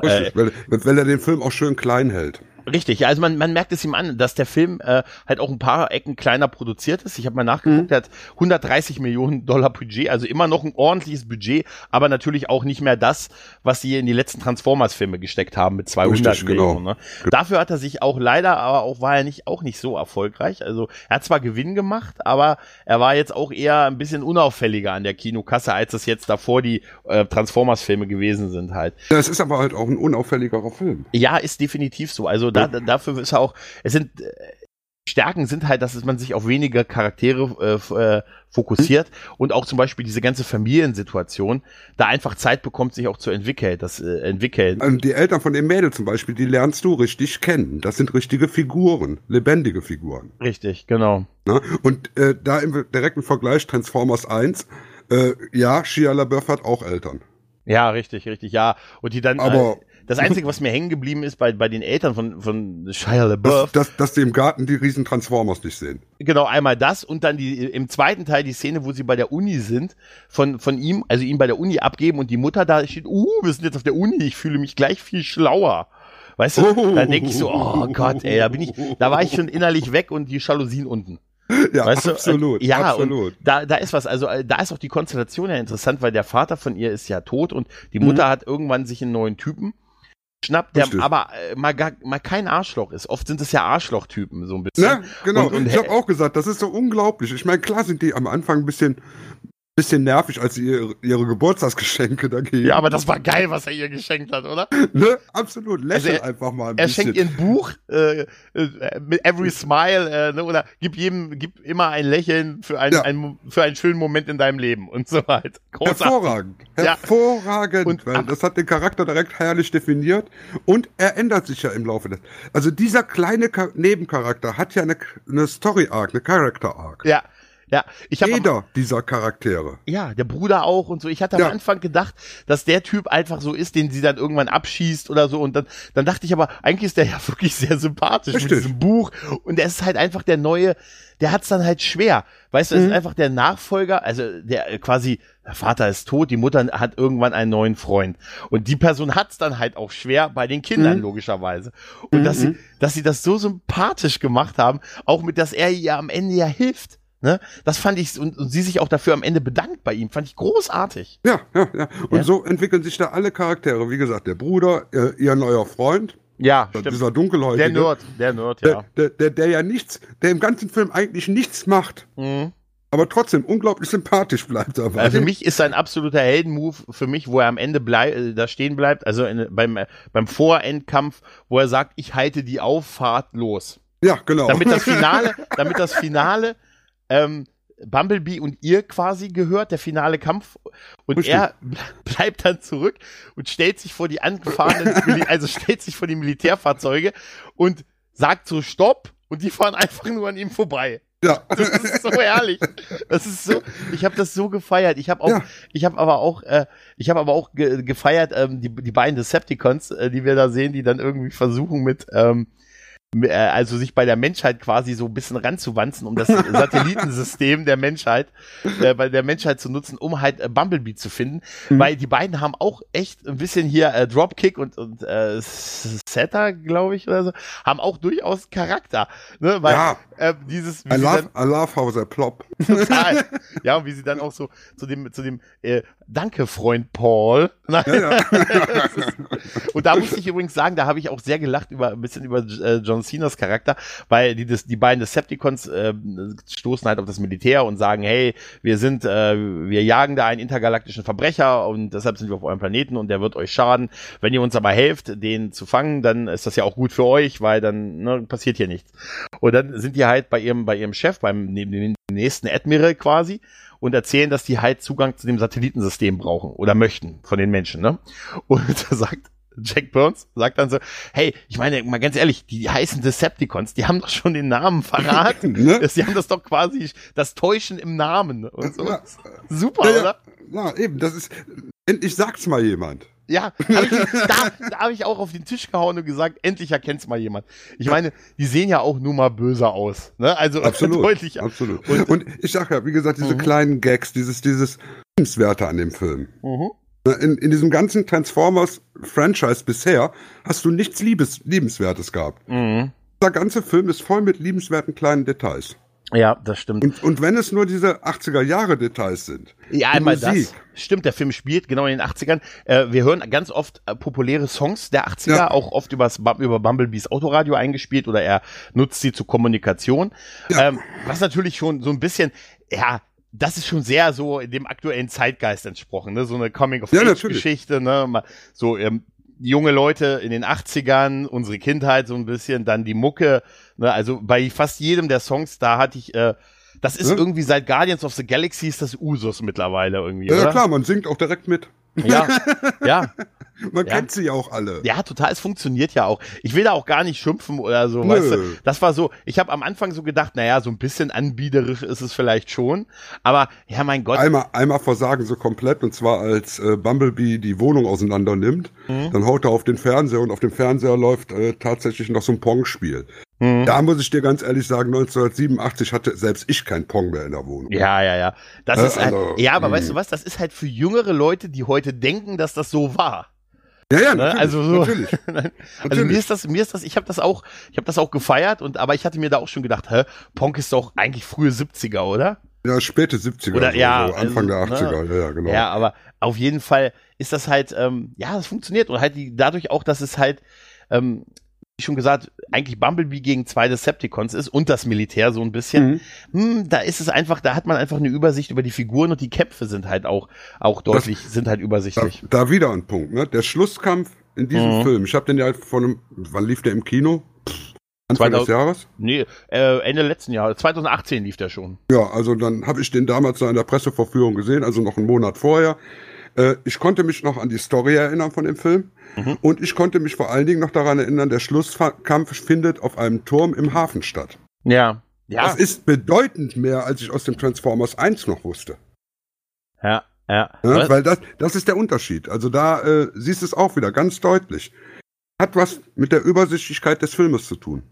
[SPEAKER 2] Richtig, weil, weil er den Film auch schön klein hält.
[SPEAKER 1] Richtig, ja, also man, man merkt es ihm an, dass der Film äh, halt auch ein paar Ecken kleiner produziert ist. Ich habe mal nachgeguckt,
[SPEAKER 2] Mhm.
[SPEAKER 1] der hat 130 Millionen Dollar Budget, also immer noch ein ordentliches Budget, aber natürlich auch nicht mehr das, was sie in die letzten Transformers-Filme gesteckt haben mit 200
[SPEAKER 2] Richtig, genau.
[SPEAKER 1] Millionen. Ne? Dafür hat er sich auch leider, aber auch war er nicht auch nicht so erfolgreich. Also er hat zwar Gewinn gemacht, aber er war jetzt auch eher ein bisschen unauffälliger an der Kinokasse, als es jetzt davor die äh, Transformers-Filme gewesen sind halt.
[SPEAKER 2] Ja, es ist aber halt auch ein unauffälligerer Film.
[SPEAKER 1] Ja, ist definitiv so. Also da, da, dafür ist er auch, es sind, äh, Stärken sind halt, dass man sich auf weniger Charaktere äh, äh, fokussiert und auch zum Beispiel diese ganze Familiensituation da einfach Zeit bekommt, sich auch zu entwickeln, das äh, entwickeln.
[SPEAKER 2] Also die Eltern von dem Mädel zum Beispiel, die lernst du richtig kennen. Das sind richtige Figuren, lebendige Figuren.
[SPEAKER 1] Richtig, genau.
[SPEAKER 2] Ne? Und äh, da im direkten Vergleich Transformers 1, äh, ja, Shia LaBeouf hat auch Eltern.
[SPEAKER 1] Ja, richtig, richtig, ja. Und die dann,
[SPEAKER 2] Aber-
[SPEAKER 1] äh, das Einzige, was mir hängen geblieben ist bei, bei den Eltern von, von Shia LaBeouf,
[SPEAKER 2] Dass, dass, dass die im Garten die riesen Transformers nicht sehen.
[SPEAKER 1] Genau, einmal das und dann die im zweiten Teil die Szene, wo sie bei der Uni sind, von, von ihm, also ihn bei der Uni abgeben und die Mutter da steht, uh, wir sind jetzt auf der Uni, ich fühle mich gleich viel schlauer. Weißt du,
[SPEAKER 2] Oh.
[SPEAKER 1] dann denke ich so, oh Gott, ey, da bin ich, da war ich schon innerlich weg und die Jalousien unten.
[SPEAKER 2] Ja,
[SPEAKER 1] Weißt du,
[SPEAKER 2] absolut.
[SPEAKER 1] äh, ja,
[SPEAKER 2] absolut.
[SPEAKER 1] Da, da ist was. Also äh, da ist auch die Konstellation ja interessant, weil der Vater von ihr ist ja tot und die Mutter hat irgendwann sich einen neuen Typen schnappt, der.
[SPEAKER 2] Richtig.
[SPEAKER 1] aber äh, mal, gar, mal kein Arschloch ist. Oft sind es ja Arschlochtypen, so ein bisschen.
[SPEAKER 2] Ne, genau.
[SPEAKER 1] Und- und-
[SPEAKER 2] ich habe auch gesagt, das ist so unglaublich. Ich meine, klar sind die am Anfang ein bisschen, bisschen nervig, als sie ihre, ihre Geburtstagsgeschenke da geben.
[SPEAKER 1] Ja, aber das war geil, was er ihr geschenkt hat, oder? <laughs>
[SPEAKER 2] ne? Absolut. Lächel
[SPEAKER 1] Also
[SPEAKER 2] einfach mal ein
[SPEAKER 1] Er
[SPEAKER 2] bisschen.
[SPEAKER 1] schenkt ihr ein Buch äh, äh, mit Every Smile äh, ne, oder gib jedem gib immer ein Lächeln für einen,
[SPEAKER 2] Ja.
[SPEAKER 1] einen für einen schönen Moment in deinem Leben und so halt. Großartig.
[SPEAKER 2] Hervorragend.
[SPEAKER 1] Ja.
[SPEAKER 2] Hervorragend.
[SPEAKER 1] Und
[SPEAKER 2] weil das hat den Charakter direkt herrlich definiert und er ändert sich ja im Laufe des. Also dieser kleine Ka Nebencharakter hat ja eine, eine Story-Arc, eine Character-Arc.
[SPEAKER 1] Ja, ja. Ich habe
[SPEAKER 2] Jeder dieser Charaktere.
[SPEAKER 1] ja, der Bruder auch und so. Ich hatte am
[SPEAKER 2] Ja.
[SPEAKER 1] Anfang gedacht, dass der Typ einfach so ist, den sie dann irgendwann abschießt oder so. Und dann, dann dachte ich aber, eigentlich ist der ja <laughs> wirklich sehr sympathisch mit
[SPEAKER 2] Richtig.
[SPEAKER 1] diesem Buch. Und der ist halt einfach der neue, der hat's dann halt schwer. Weißt du, er ist
[SPEAKER 2] Mhm.
[SPEAKER 1] einfach der Nachfolger, also der äh, quasi, der Vater ist tot, die Mutter hat irgendwann einen neuen Freund. Und die Person hat's dann halt auch schwer bei den Kindern,
[SPEAKER 2] Mhm.
[SPEAKER 1] logischerweise. Und dass sie, dass sie das so sympathisch gemacht haben, auch mit, dass er ihr am Ende ja hilft. Ne? Das fand ich, und, und sie sich auch dafür am Ende bedankt bei ihm, fand ich großartig.
[SPEAKER 2] Ja, ja, ja. Und
[SPEAKER 1] Ja.
[SPEAKER 2] so entwickeln sich da alle Charaktere. Wie gesagt, der Bruder, äh, ihr neuer Freund,
[SPEAKER 1] Ja, stimmt.
[SPEAKER 2] dieser dunkelhäutige.
[SPEAKER 1] Der Nerd, der Nerd,
[SPEAKER 2] Der,
[SPEAKER 1] ja.
[SPEAKER 2] der, der, der ja nichts, der im ganzen Film eigentlich nichts macht,
[SPEAKER 1] Mhm.
[SPEAKER 2] aber trotzdem unglaublich sympathisch bleibt dabei.
[SPEAKER 1] Also für mich ist ein absoluter Heldenmove für mich, wo er am Ende blei äh, da stehen bleibt, also in, beim, äh, beim Vorendkampf, wo er sagt, ich halte die Auffahrt los.
[SPEAKER 2] ja, genau.
[SPEAKER 1] Damit das <laughs> Finale, damit das Finale ähm, Bumblebee und ihr quasi gehört, der finale Kampf. Und
[SPEAKER 2] Richtig.
[SPEAKER 1] er <laughs> bleibt dann zurück und stellt sich vor die angefahrenen, <laughs> also stellt sich vor die Militärfahrzeuge und sagt so Stopp und die fahren einfach nur an ihm vorbei.
[SPEAKER 2] Ja. <laughs>
[SPEAKER 1] Das ist so herrlich. Das ist so, ich habe das so gefeiert. Ich habe auch,
[SPEAKER 2] Ja.
[SPEAKER 1] ich habe aber auch, äh, ich habe aber auch ge gefeiert ähm, die, die beiden Decepticons, äh, die wir da sehen, die dann irgendwie versuchen mit, ähm, äh, also sich bei der Menschheit quasi so ein bisschen ranzuwanzen, um das <laughs> Satellitensystem der Menschheit, äh, bei der Menschheit zu nutzen, um halt äh, Bumblebee zu finden,
[SPEAKER 2] Mhm.
[SPEAKER 1] weil die beiden haben auch echt ein bisschen hier äh, Dropkick und und äh, Setter, glaube ich oder so, haben auch durchaus Charakter, ne? Weil
[SPEAKER 2] Ja.
[SPEAKER 1] äh, dieses wie
[SPEAKER 2] I love,
[SPEAKER 1] dann-
[SPEAKER 2] I love how they plop. <laughs> <laughs>
[SPEAKER 1] Total. ja, und wie sie dann auch so zu dem, zu dem äh, Danke, Freund Paul. <laughs> Nein.
[SPEAKER 2] Ja, ja.
[SPEAKER 1] Ist- und da muss ich übrigens sagen, da habe ich auch sehr gelacht über ein bisschen über äh, John Cenas Charakter, weil die, das, die beiden Decepticons äh, stoßen halt auf das Militär und sagen, hey, wir sind, äh, wir jagen da einen intergalaktischen Verbrecher und deshalb sind wir auf eurem Planeten und der wird euch schaden. Wenn ihr uns aber helft, den zu fangen, dann ist das ja auch gut für euch, weil dann ne, passiert hier nichts. Und dann sind die halt bei ihrem, bei ihrem Chef, beim neben dem nächsten Admiral quasi und erzählen, dass die halt Zugang zu dem Satellitensystem brauchen oder möchten von den Menschen, ne? Und <laughs> da sagt Jack Burns, sagt dann so, hey, ich meine, mal ganz ehrlich, die heißen Decepticons, die haben doch schon den Namen verraten. <laughs>
[SPEAKER 2] Ne?
[SPEAKER 1] Sie haben das doch quasi, das Täuschen im Namen und so.
[SPEAKER 2] Ja.
[SPEAKER 1] Super,
[SPEAKER 2] Ja, ja.
[SPEAKER 1] oder?
[SPEAKER 2] Ja, eben, das ist. Endlich sagt's mal jemand.
[SPEAKER 1] Ja, hab ich, da, da habe ich auch auf den Tisch gehauen und gesagt, endlich erkennt's mal jemand. Ich meine, die sehen ja auch nur mal böse aus. Ne? Also <laughs>
[SPEAKER 2] Absolut.
[SPEAKER 1] deutlich.
[SPEAKER 2] Absolut.
[SPEAKER 1] Und-
[SPEAKER 2] Und, ich sag ja, wie gesagt, diese
[SPEAKER 1] Mhm.
[SPEAKER 2] kleinen Gags, dieses, dieses Liebenswerte an dem Film.
[SPEAKER 1] Mhm.
[SPEAKER 2] In, in diesem ganzen Transformers-Franchise bisher hast du nichts Liebes, Liebenswertes gehabt.
[SPEAKER 1] Mhm.
[SPEAKER 2] Der ganze Film ist voll mit liebenswerten kleinen Details.
[SPEAKER 1] Ja, das stimmt.
[SPEAKER 2] Und, und wenn es nur diese 80er-Jahre-Details sind.
[SPEAKER 1] Ja, einmal das. Stimmt, der Film spielt genau in den 80ern. Äh, wir hören ganz oft äh, populäre Songs der 80er,
[SPEAKER 2] Ja.
[SPEAKER 1] auch oft übers, über Bumblebees Autoradio eingespielt oder er nutzt sie zur Kommunikation.
[SPEAKER 2] Ja.
[SPEAKER 1] Ähm, was natürlich schon so ein bisschen, ja, das ist schon sehr so in dem aktuellen Zeitgeist entsprochen, ne? So eine
[SPEAKER 2] Ja,
[SPEAKER 1] Coming-of-Age-Geschichte, ne? Mal So, ähm, junge Leute in den 80ern, unsere Kindheit so ein bisschen, dann die Mucke, ne? Also bei fast jedem der Songs, da hatte ich, äh, das ist
[SPEAKER 2] Ja.
[SPEAKER 1] irgendwie seit Guardians of the Galaxy ist das Usus mittlerweile irgendwie,
[SPEAKER 2] Ja, ja
[SPEAKER 1] oder?
[SPEAKER 2] klar, man singt auch direkt mit.
[SPEAKER 1] Ja, <laughs> ja,
[SPEAKER 2] Man
[SPEAKER 1] Ja.
[SPEAKER 2] kennt sie ja auch alle.
[SPEAKER 1] ja, total, es funktioniert ja auch. Ich will da auch gar nicht schimpfen oder so,
[SPEAKER 2] Nö.
[SPEAKER 1] weißt du. Das war so, ich habe am Anfang so gedacht, naja, so ein bisschen anbiederisch ist es vielleicht schon, aber ja, mein Gott,
[SPEAKER 2] Einmal, einmal versagen sie komplett, und zwar als äh, Bumblebee die Wohnung auseinander nimmt.
[SPEAKER 1] Mhm.
[SPEAKER 2] Dann haut er auf den Fernseher und auf dem Fernseher läuft äh, tatsächlich noch so ein Pong-Spiel.
[SPEAKER 1] Mhm.
[SPEAKER 2] Da muss ich dir ganz ehrlich sagen, 1987 hatte selbst ich kein Pong mehr in der Wohnung.
[SPEAKER 1] Ja, ja, ja. Das
[SPEAKER 2] Äh,
[SPEAKER 1] ist halt,
[SPEAKER 2] also,
[SPEAKER 1] ja, aber
[SPEAKER 2] mh.
[SPEAKER 1] weißt du was, das ist halt für jüngere Leute, die heute denken, dass das so war.
[SPEAKER 2] Ja, ja
[SPEAKER 1] Ne?
[SPEAKER 2] natürlich,
[SPEAKER 1] Also so,
[SPEAKER 2] natürlich. <laughs>
[SPEAKER 1] also
[SPEAKER 2] Natürlich.
[SPEAKER 1] mir ist das, mir ist das, ich habe das auch, ich habe das auch gefeiert und aber ich hatte mir da auch schon gedacht, hä, Pong ist doch eigentlich frühe 70er, oder?
[SPEAKER 2] Ja, späte 70er,
[SPEAKER 1] Oder-
[SPEAKER 2] so,
[SPEAKER 1] ja,
[SPEAKER 2] so Anfang
[SPEAKER 1] also,
[SPEAKER 2] der 80er, ja, ja, genau.
[SPEAKER 1] Ja, aber auf jeden Fall ist das halt, ähm, ja, das funktioniert und halt die, dadurch auch, dass es halt, ähm, schon gesagt, eigentlich Bumblebee gegen zwei Decepticons ist und das Militär so ein bisschen.
[SPEAKER 2] Mhm.
[SPEAKER 1] Hm, da ist es einfach, da hat man einfach eine Übersicht über die Figuren und die Kämpfe sind halt auch, auch deutlich, sind halt
[SPEAKER 2] Da,
[SPEAKER 1] übersichtlich.
[SPEAKER 2] da wieder ein Punkt, ne? Der Schlusskampf in diesem
[SPEAKER 1] Mhm.
[SPEAKER 2] Film, ich habe den ja von einem, wann lief der im Kino? Pff, Anfang
[SPEAKER 1] 2000
[SPEAKER 2] des Jahres?
[SPEAKER 1] Nee, äh, Ende letzten Jahres, 2018 lief der schon.
[SPEAKER 2] Ja, also dann habe ich den damals in der Pressevorführung gesehen, also noch einen Monat vorher. Äh, ich konnte mich noch an die Story erinnern von dem Film.
[SPEAKER 1] Mhm.
[SPEAKER 2] Und ich konnte mich vor allen Dingen noch daran erinnern, der Schlusskampf findet auf einem Turm im Hafen statt.
[SPEAKER 1] Ja. Ja.
[SPEAKER 2] Das ist bedeutend mehr, als ich aus dem Transformers 1 noch wusste.
[SPEAKER 1] ja, ja.
[SPEAKER 2] Ja, weil das, das ist der Unterschied. Also da äh, siehst du es auch wieder ganz deutlich. Hat was mit der Übersichtlichkeit des Filmes zu tun.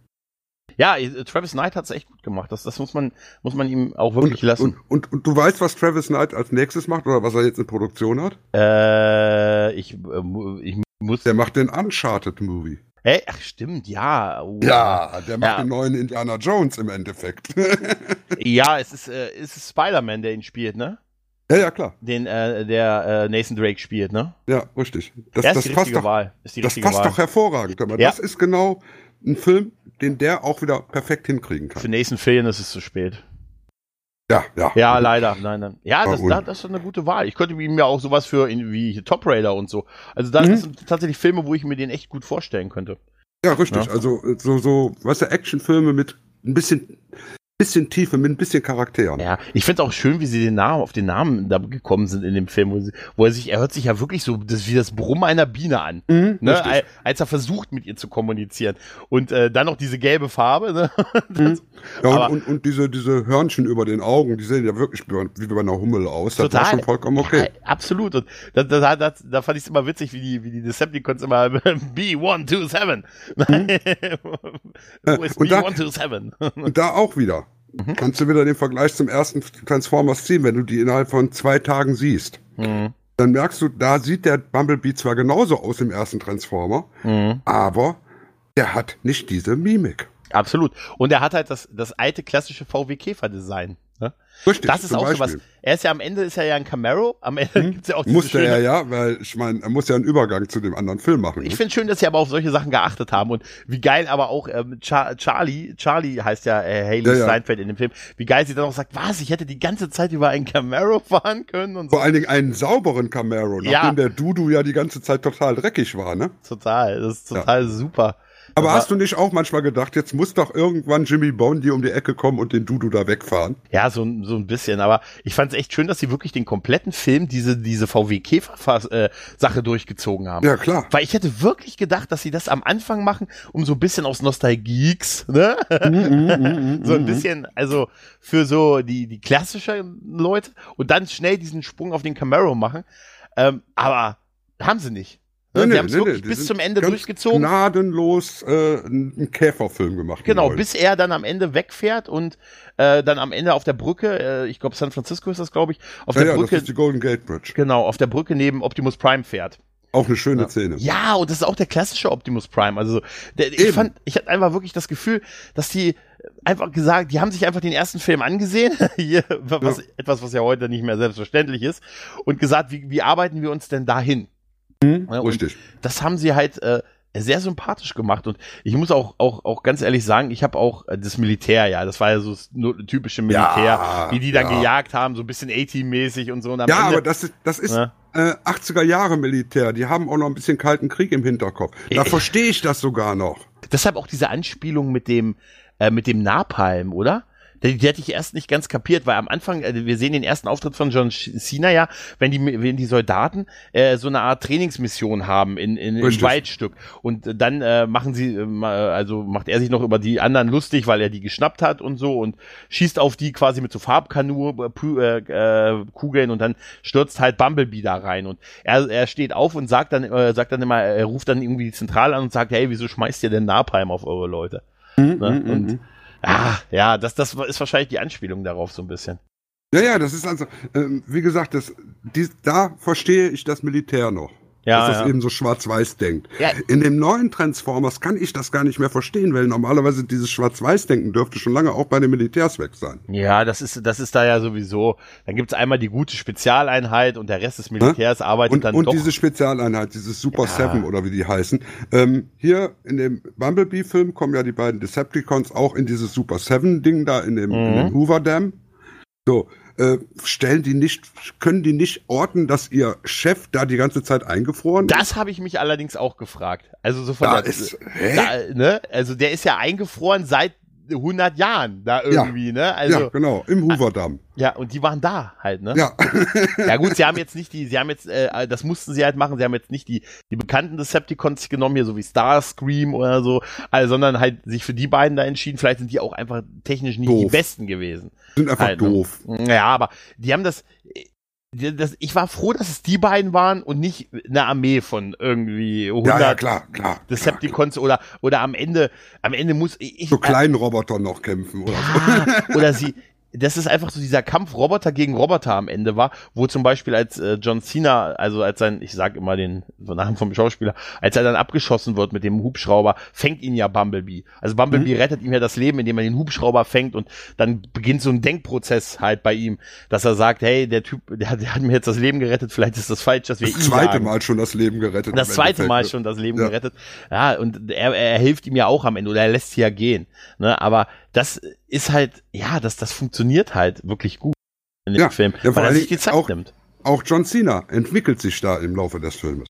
[SPEAKER 1] Ja, äh, Travis Knight hat's echt gut gemacht. Das, das muss man, muss man ihm auch wirklich
[SPEAKER 2] und,
[SPEAKER 1] lassen.
[SPEAKER 2] Und, und, und du weißt, was Travis Knight als nächstes macht oder was er jetzt in Produktion hat?
[SPEAKER 1] Äh, ich, äh, ich muss.
[SPEAKER 2] Der macht den Uncharted-Movie.
[SPEAKER 1] Hey, ach stimmt, ja. Oh.
[SPEAKER 2] Ja, der macht
[SPEAKER 1] Ja.
[SPEAKER 2] den neuen Indiana Jones im Endeffekt. <laughs>
[SPEAKER 1] Ja, es ist, äh, es ist Spider-Man, der ihn spielt, ne?
[SPEAKER 2] ja, ja, klar.
[SPEAKER 1] Den, äh, der äh, Nathan Drake spielt, ne?
[SPEAKER 2] Ja, richtig. Das, das
[SPEAKER 1] die
[SPEAKER 2] passt
[SPEAKER 1] richtige
[SPEAKER 2] doch,
[SPEAKER 1] Wahl.
[SPEAKER 2] Das passt
[SPEAKER 1] Wahl.
[SPEAKER 2] doch hervorragend. Aber
[SPEAKER 1] Ja.
[SPEAKER 2] das ist genau ein Film, den der auch wieder perfekt hinkriegen
[SPEAKER 1] Für
[SPEAKER 2] kann.
[SPEAKER 1] Nathan Fillion ist es zu spät.
[SPEAKER 2] Ja, ja.
[SPEAKER 1] Ja, leider. Nein, nein. Ja, das,
[SPEAKER 2] Warum?
[SPEAKER 1] da, das ist eine gute Wahl. Ich könnte ihm ja auch sowas für wie Top Raider und so. Also da
[SPEAKER 2] Mhm.
[SPEAKER 1] sind tatsächlich Filme, wo ich mir den echt gut vorstellen könnte.
[SPEAKER 2] Ja, richtig.
[SPEAKER 1] Ja.
[SPEAKER 2] Also so, so, weißt du, Actionfilme mit ein bisschen bisschen Tiefe, mit ein bisschen Charakteren.
[SPEAKER 1] Ja, ich finde auch schön, wie sie den Namen auf den Namen da gekommen sind in dem Film, wo, sie, wo er sich, er hört sich ja wirklich so das, wie das Brummen einer Biene an,
[SPEAKER 2] Mhm,
[SPEAKER 1] ne?
[SPEAKER 2] richtig.
[SPEAKER 1] Al- als er versucht mit ihr zu kommunizieren und äh, dann noch diese gelbe Farbe. Ne? <laughs>
[SPEAKER 2] Mhm. Ja, und, und, und diese, diese Hörnchen über den Augen, die sehen ja wirklich wie bei einer Hummel aus. Das war
[SPEAKER 1] Total.
[SPEAKER 2] schon vollkommen okay.
[SPEAKER 1] Ja, absolut. Und da, da, da, da fand ich es immer witzig, wie die, wie die Decepticons immer <laughs> B127. <laughs> Wo ist
[SPEAKER 2] Äh, und da-
[SPEAKER 1] B127?
[SPEAKER 2] Und da auch wieder.
[SPEAKER 1] Mhm.
[SPEAKER 2] Kannst du wieder den Vergleich zum ersten Transformers ziehen, wenn du die innerhalb von zwei Tagen siehst.
[SPEAKER 1] Mhm.
[SPEAKER 2] Dann merkst du, da sieht der Bumblebee zwar genauso aus im ersten Transformer,
[SPEAKER 1] Mhm.
[SPEAKER 2] aber der hat nicht diese Mimik.
[SPEAKER 1] Absolut. Und er hat halt das, das alte klassische VW Käfer-Design. Ne?
[SPEAKER 2] Richtig,
[SPEAKER 1] Das ist auch so was.
[SPEAKER 2] Beispiel.
[SPEAKER 1] Er ist ja am Ende ist er ja ein Camaro. Am Ende gibt's ja auch diese
[SPEAKER 2] Musste
[SPEAKER 1] schöne,
[SPEAKER 2] er ja, weil ich meine, er muss ja einen Übergang zu dem anderen Film machen.
[SPEAKER 1] Ich
[SPEAKER 2] ne?
[SPEAKER 1] finde schön, dass sie aber auf solche Sachen geachtet haben und wie geil aber auch ähm, Char Charlie, Charlie heißt ja äh, Haley
[SPEAKER 2] Ja, ja.
[SPEAKER 1] Steinfeld in dem Film, wie geil sie dann auch sagt, was, ich hätte die ganze Zeit über einen Camaro <laughs> fahren können und so.
[SPEAKER 2] Vor allen Dingen einen sauberen Camaro, nachdem
[SPEAKER 1] Ja.
[SPEAKER 2] der Dudu ja die ganze Zeit total dreckig war, ne?
[SPEAKER 1] Total, das ist total super.
[SPEAKER 2] Aber hast du nicht auch manchmal gedacht, jetzt muss doch irgendwann Jimmy Bondi um die Ecke kommen und den Dudu da wegfahren?
[SPEAKER 1] Ja, so, ein- so ein bisschen, aber ich fand es echt schön, dass sie wirklich den kompletten Film diese, diese VW-Käfer-Sache durchgezogen haben.
[SPEAKER 2] Ja, klar.
[SPEAKER 1] Weil ich hätte wirklich gedacht, dass sie das am Anfang machen, um so ein bisschen aus Nostalgieks, ne? <laughs> so ein bisschen, also für so die, die klassischen Leute und dann schnell diesen Sprung auf den Camaro machen. Ähm, aber haben sie nicht. Ne?
[SPEAKER 2] Nee,
[SPEAKER 1] sie
[SPEAKER 2] nee,
[SPEAKER 1] haben es
[SPEAKER 2] nee,
[SPEAKER 1] wirklich
[SPEAKER 2] nee, die
[SPEAKER 1] bis zum Ende durchgezogen.
[SPEAKER 2] Gnadenlos äh, einen Käferfilm gemacht.
[SPEAKER 1] Genau, bis er dann am Ende wegfährt und äh, dann am Ende auf der Brücke, äh, ich glaube San Francisco ist das, glaube ich, auf
[SPEAKER 2] neuen.
[SPEAKER 1] der
[SPEAKER 2] ja, ja, das
[SPEAKER 1] Brücke,
[SPEAKER 2] ist die Golden Gate Bridge.
[SPEAKER 1] genau, auf der Brücke neben Optimus Prime fährt.
[SPEAKER 2] Auch eine schöne Szene.
[SPEAKER 1] Ja, und das ist auch der klassische Optimus Prime. Also der, ich
[SPEAKER 2] Eben.
[SPEAKER 1] fand, ich hatte einfach wirklich das Gefühl, dass die einfach gesagt, die haben sich einfach den ersten Film angesehen, <laughs> hier, was,
[SPEAKER 2] Ja.
[SPEAKER 1] etwas, was ja heute nicht mehr selbstverständlich ist, und gesagt, wie, wie arbeiten wir uns denn dahin?
[SPEAKER 2] Hm?
[SPEAKER 1] Ja, und
[SPEAKER 2] Richtig.
[SPEAKER 1] das haben sie halt äh, sehr sympathisch gemacht und ich muss auch auch auch ganz ehrlich sagen, ich habe auch äh, das Militär, ja, das war ja so das typische Militär,
[SPEAKER 2] Ja,
[SPEAKER 1] wie die dann
[SPEAKER 2] ja.
[SPEAKER 1] gejagt haben, so ein bisschen A-Team-mäßig und so. Und
[SPEAKER 2] Ja,
[SPEAKER 1] Ende,
[SPEAKER 2] aber das ist, das ist
[SPEAKER 1] Ne?
[SPEAKER 2] äh, 80er Jahre Militär. Die haben auch noch ein bisschen Kalten Krieg im Hinterkopf. Da verstehe ich das sogar noch.
[SPEAKER 1] Deshalb auch diese Anspielung mit dem, äh, mit dem Napalm, oder? Die, die hatte ich erst nicht ganz kapiert, weil am Anfang, äh, wir sehen den ersten Auftritt von John Cena ja, wenn die, wenn die Soldaten äh, so eine Art Trainingsmission haben in, in, im. Waldstück. Und äh, dann äh, machen sie, äh, also macht er sich noch über die anderen lustig, weil er die geschnappt hat und so und schießt auf die quasi mit so Farbkanu, äh, äh, Kugeln und dann stürzt halt Bumblebee da rein und er, er steht auf und sagt dann, äh, sagt dann immer, er ruft dann irgendwie die Zentrale an und sagt, hey, wieso schmeißt ihr denn Napalm auf eure Leute?
[SPEAKER 2] Mhm,
[SPEAKER 1] Ne? Und ah, ja, das, das ist wahrscheinlich die Anspielung darauf so ein bisschen.
[SPEAKER 2] Ja, ja, das ist also, ähm, wie gesagt, das, die, da verstehe ich das Militär noch.
[SPEAKER 1] Ja,
[SPEAKER 2] dass das
[SPEAKER 1] ja.
[SPEAKER 2] eben so schwarz-weiß denkt.
[SPEAKER 1] Ja.
[SPEAKER 2] In dem neuen Transformers kann ich das gar nicht mehr verstehen, weil normalerweise dieses Schwarz-Weiß-Denken dürfte schon lange auch bei den Militärs weg sein.
[SPEAKER 1] Ja, das ist, das ist da ja sowieso. Dann gibt's einmal die gute Spezialeinheit und der Rest des Militärs arbeitet
[SPEAKER 2] Und,
[SPEAKER 1] dann
[SPEAKER 2] und
[SPEAKER 1] doch.
[SPEAKER 2] diese Spezialeinheit, dieses Super
[SPEAKER 1] Ja.
[SPEAKER 2] Seven oder wie die heißen. Ähm, hier in dem Bumblebee-Film kommen ja die beiden Decepticons auch in dieses Super Seven-Ding da in dem, in
[SPEAKER 1] Mhm.
[SPEAKER 2] dem Hoover Dam. So, äh, stellen die nicht, können die nicht orten, dass ihr Chef da die ganze Zeit eingefroren ist?
[SPEAKER 1] das habe ich mich allerdings auch gefragt. Also so von
[SPEAKER 2] Da
[SPEAKER 1] der,
[SPEAKER 2] ist, hä?
[SPEAKER 1] da, ne? Also der ist ja eingefroren seit 100 Jahren da irgendwie, ne? Also
[SPEAKER 2] ja, genau, im Hoover Dam.
[SPEAKER 1] ja, und die waren da halt, ne?
[SPEAKER 2] Ja.
[SPEAKER 1] Ja gut, sie haben jetzt nicht die, sie haben jetzt, äh, das mussten sie halt machen, sie haben jetzt nicht die, die bekannten Decepticons genommen, hier so wie Starscream oder so, also, sondern halt sich für die beiden da entschieden. Vielleicht sind die auch einfach technisch nicht die
[SPEAKER 2] Doof.
[SPEAKER 1] besten gewesen.
[SPEAKER 2] sind einfach
[SPEAKER 1] Halt, ne?
[SPEAKER 2] doof.
[SPEAKER 1] Ja, aber die haben das, die- das, ich war froh, dass es die beiden waren und nicht eine Armee von irgendwie 100
[SPEAKER 2] Ja, ja, klar, klar. klar.
[SPEAKER 1] Decepticons oder, oder am Ende, am Ende muss ich,
[SPEAKER 2] So kleinen Robotern noch kämpfen oder so.
[SPEAKER 1] ja, oder sie, das ist einfach so dieser Kampf Roboter gegen Roboter am Ende war, wo zum Beispiel als äh, John Cena, also als sein, ich sag immer den Namen vom Schauspieler, als er dann abgeschossen wird mit dem Hubschrauber, fängt ihn ja Bumblebee. Also Bumblebee
[SPEAKER 2] Mhm.
[SPEAKER 1] rettet ihm ja das Leben, indem er den Hubschrauber fängt und dann beginnt so ein Denkprozess halt bei ihm, dass er sagt, hey, der Typ, der, hat- der hat mir jetzt das Leben gerettet, vielleicht ist das falsch, dass wir
[SPEAKER 2] Das
[SPEAKER 1] ihn
[SPEAKER 2] zweite
[SPEAKER 1] jagen.
[SPEAKER 2] Mal schon das Leben gerettet.
[SPEAKER 1] Das zweite
[SPEAKER 2] Endeffekt,
[SPEAKER 1] Mal
[SPEAKER 2] ne?
[SPEAKER 1] schon das Leben
[SPEAKER 2] Ja.
[SPEAKER 1] gerettet. Ja, und er, er hilft ihm ja auch am Ende oder er lässt sie ja gehen. Ne? Aber das ist halt, ja, das, das funktioniert halt wirklich gut in dem
[SPEAKER 2] Ja,
[SPEAKER 1] Film,
[SPEAKER 2] ja,
[SPEAKER 1] weil er sich die Zeit
[SPEAKER 2] auch-
[SPEAKER 1] nimmt.
[SPEAKER 2] Auch John Cena entwickelt sich da im Laufe des Filmes.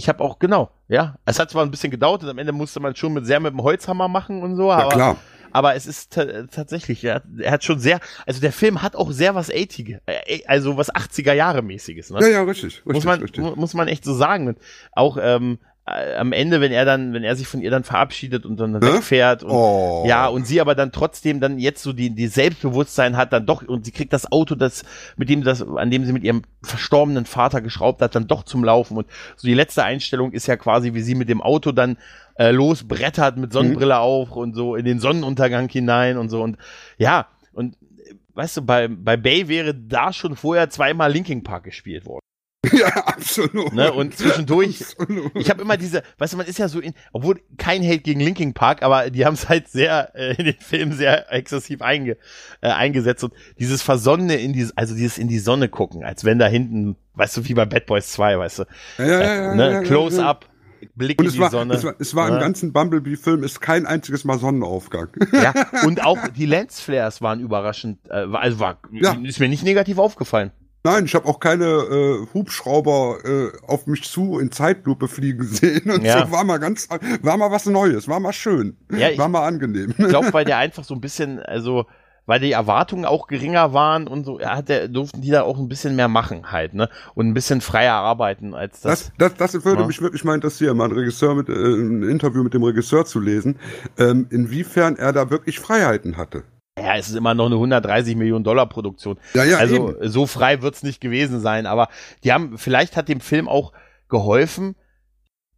[SPEAKER 1] Ich habe auch, genau, ja. Es hat zwar ein bisschen gedauert und am Ende musste man schon mit sehr mit dem Holzhammer machen und so,
[SPEAKER 2] Ja,
[SPEAKER 1] aber,
[SPEAKER 2] klar.
[SPEAKER 1] aber es ist tatsächlich, er hat, er hat schon sehr, also der Film hat auch sehr was 80 äh, also was 80er Jahre mäßiges. Ne?
[SPEAKER 2] Ja, ja, richtig, richtig.
[SPEAKER 1] Muss man,
[SPEAKER 2] richtig.
[SPEAKER 1] muss man echt so sagen. Und auch ähm, äh, am Ende, wenn er dann, wenn er sich von ihr dann verabschiedet und dann
[SPEAKER 2] Ne?
[SPEAKER 1] wegfährt und
[SPEAKER 2] Oh.
[SPEAKER 1] ja, und sie aber dann trotzdem dann jetzt so die, die Selbstbewusstsein hat, dann doch, und sie kriegt das Auto, das, mit dem das, an dem sie mit ihrem verstorbenen Vater geschraubt hat, dann doch zum Laufen. Und so die letzte Einstellung ist ja quasi, wie sie mit dem Auto dann äh, losbrettert mit Sonnenbrille auf und so in den Sonnenuntergang hinein und so. Und ja, und äh, weißt du, bei, bei Bay wäre da schon vorher zweimal Linking Park gespielt worden. <laughs>
[SPEAKER 2] Ja, absolut.
[SPEAKER 1] Ne? Und zwischendurch,
[SPEAKER 2] Absolut.
[SPEAKER 1] ich habe immer diese, weißt du, man ist ja so in, obwohl kein Hate gegen Linkin Park, aber die haben es halt sehr äh, in den Film sehr exzessiv einge, äh, eingesetzt und dieses Versonnene in die, also dieses in die Sonne gucken, als wenn da hinten, weißt du, wie bei Bad Boys 2, weißt du,
[SPEAKER 2] ja, ja, ja, ja,
[SPEAKER 1] ne?
[SPEAKER 2] ja,
[SPEAKER 1] Close
[SPEAKER 2] ja.
[SPEAKER 1] up, Blick
[SPEAKER 2] Und
[SPEAKER 1] in die
[SPEAKER 2] war,
[SPEAKER 1] Sonne.
[SPEAKER 2] es war, es war im
[SPEAKER 1] Ja.
[SPEAKER 2] ganzen Bumblebee-Film ist kein einziges Mal Sonnenaufgang. <laughs>
[SPEAKER 1] ja, und auch <laughs> die Lensflares waren überraschend, äh, also war, ist mir nicht negativ aufgefallen.
[SPEAKER 2] Nein, ich habe auch keine äh, Hubschrauber äh, auf mich zu in Zeitlupe fliegen <laughs> sehen und
[SPEAKER 1] Ja.
[SPEAKER 2] so war mal ganz, war mal was Neues, war mal schön,
[SPEAKER 1] Ja, ich-
[SPEAKER 2] war mal angenehm.
[SPEAKER 1] Ich glaube, <laughs> weil der einfach so ein bisschen, also weil die Erwartungen auch geringer waren und so, ja, hat der, durften die da auch ein bisschen mehr machen halt, ne? Und ein bisschen freier arbeiten als das.
[SPEAKER 2] Das, das, das würde
[SPEAKER 1] Ja.
[SPEAKER 2] mich wirklich mal interessieren, mal ein Regisseur mit, äh, ein Interview mit dem Regisseur zu lesen, ähm, inwiefern er da wirklich Freiheiten hatte.
[SPEAKER 1] Ja, es ist immer noch eine 130 Millionen Dollar Produktion.
[SPEAKER 2] Ja, ja,
[SPEAKER 1] also
[SPEAKER 2] eben.
[SPEAKER 1] so frei wird's nicht gewesen sein, aber die haben, vielleicht hat dem Film auch geholfen,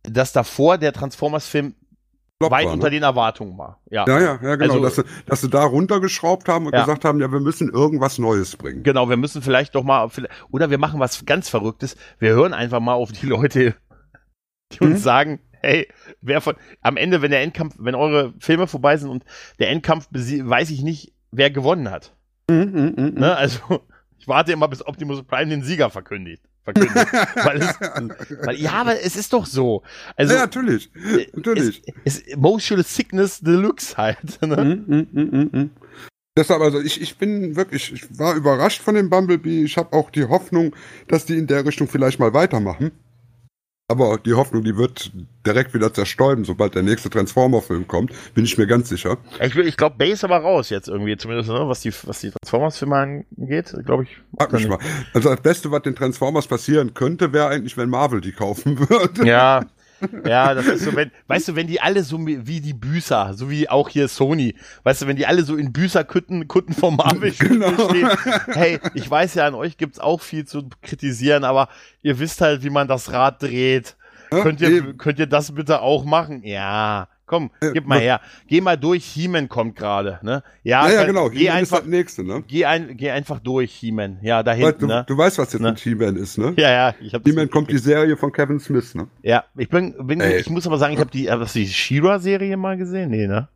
[SPEAKER 1] dass davor der Transformers-Film weit
[SPEAKER 2] war,
[SPEAKER 1] unter
[SPEAKER 2] ne?
[SPEAKER 1] den Erwartungen war. Ja.
[SPEAKER 2] Ja, ja, ja, genau,
[SPEAKER 1] Also-
[SPEAKER 2] dass, sie, dass sie da runtergeschraubt haben und
[SPEAKER 1] Ja.
[SPEAKER 2] gesagt haben, ja, wir müssen irgendwas Neues bringen.
[SPEAKER 1] Genau, wir müssen vielleicht doch mal, oder wir machen was ganz Verrücktes. Wir hören einfach mal auf die Leute, die uns
[SPEAKER 2] Mhm.
[SPEAKER 1] sagen, hey, wer von, am Ende, wenn der Endkampf, wenn eure Filme vorbei sind und der Endkampf, weiß ich nicht, wer gewonnen hat.
[SPEAKER 2] Mhm, mhm, mhm.
[SPEAKER 1] Ne? Also, <laughs> ich warte immer, bis Optimus Prime den Sieger verkündigt. verkündet. <laughs> weil es, weil, ja, aber es ist doch so. Also,
[SPEAKER 2] ja, natürlich, natürlich.
[SPEAKER 1] Es, es, Emotional Sickness Deluxe halt. <laughs> Ne?
[SPEAKER 2] Mhm, mhm. Deshalb, also ich, ich bin wirklich, ich war überrascht von dem Bumblebee. Ich habe auch die Hoffnung, dass die in der Richtung vielleicht mal weitermachen. Aber die Hoffnung, die wird direkt wieder zerstäuben, sobald der nächste Transformer-Film kommt, bin ich mir ganz sicher.
[SPEAKER 1] Ich, ich glaube, Bay ist aber raus jetzt irgendwie, zumindest, ne, was die, was die Transformers-Filme angeht, glaube ich.
[SPEAKER 2] Frag mich mal. Also das Beste, was den Transformers passieren könnte, wäre eigentlich, wenn Marvel die kaufen würde.
[SPEAKER 1] Ja. <laughs> Ja, das ist so, wenn, weißt du, wenn die alle so wie die Büßer, so wie auch hier Sony, weißt du, wenn die alle so in Büßerkutten Kutten vom Marvel <laughs>
[SPEAKER 2] Genau.
[SPEAKER 1] stehen, hey, ich weiß ja, an euch gibt's auch viel zu kritisieren, aber ihr wisst halt, wie man das Rad dreht.
[SPEAKER 2] Ja,
[SPEAKER 1] könnt ihr,
[SPEAKER 2] eben.
[SPEAKER 1] könnt ihr das bitte auch machen? Ja, komm,
[SPEAKER 2] Äh,
[SPEAKER 1] gib mal her. Geh mal durch, He-Man kommt gerade, ne? Ja,
[SPEAKER 2] Ja, ja,
[SPEAKER 1] dann
[SPEAKER 2] genau.
[SPEAKER 1] Geh
[SPEAKER 2] He-Man ist
[SPEAKER 1] einfach,
[SPEAKER 2] das nächste, ne?
[SPEAKER 1] geh, ein, geh einfach durch, He-Man. Ja, da hinten,
[SPEAKER 2] du,
[SPEAKER 1] ne?
[SPEAKER 2] du weißt, was jetzt
[SPEAKER 1] Ne?
[SPEAKER 2] mit He-Man ist, ne?
[SPEAKER 1] Ja, ja, ich
[SPEAKER 2] He-Man kommt die Serie von Kevin Smith, ne?
[SPEAKER 1] Ja, ich bin, bin
[SPEAKER 2] Ey.
[SPEAKER 1] ich muss aber sagen, ich habe die, hast du die She-Ra-Serie mal gesehen? Nee, ne?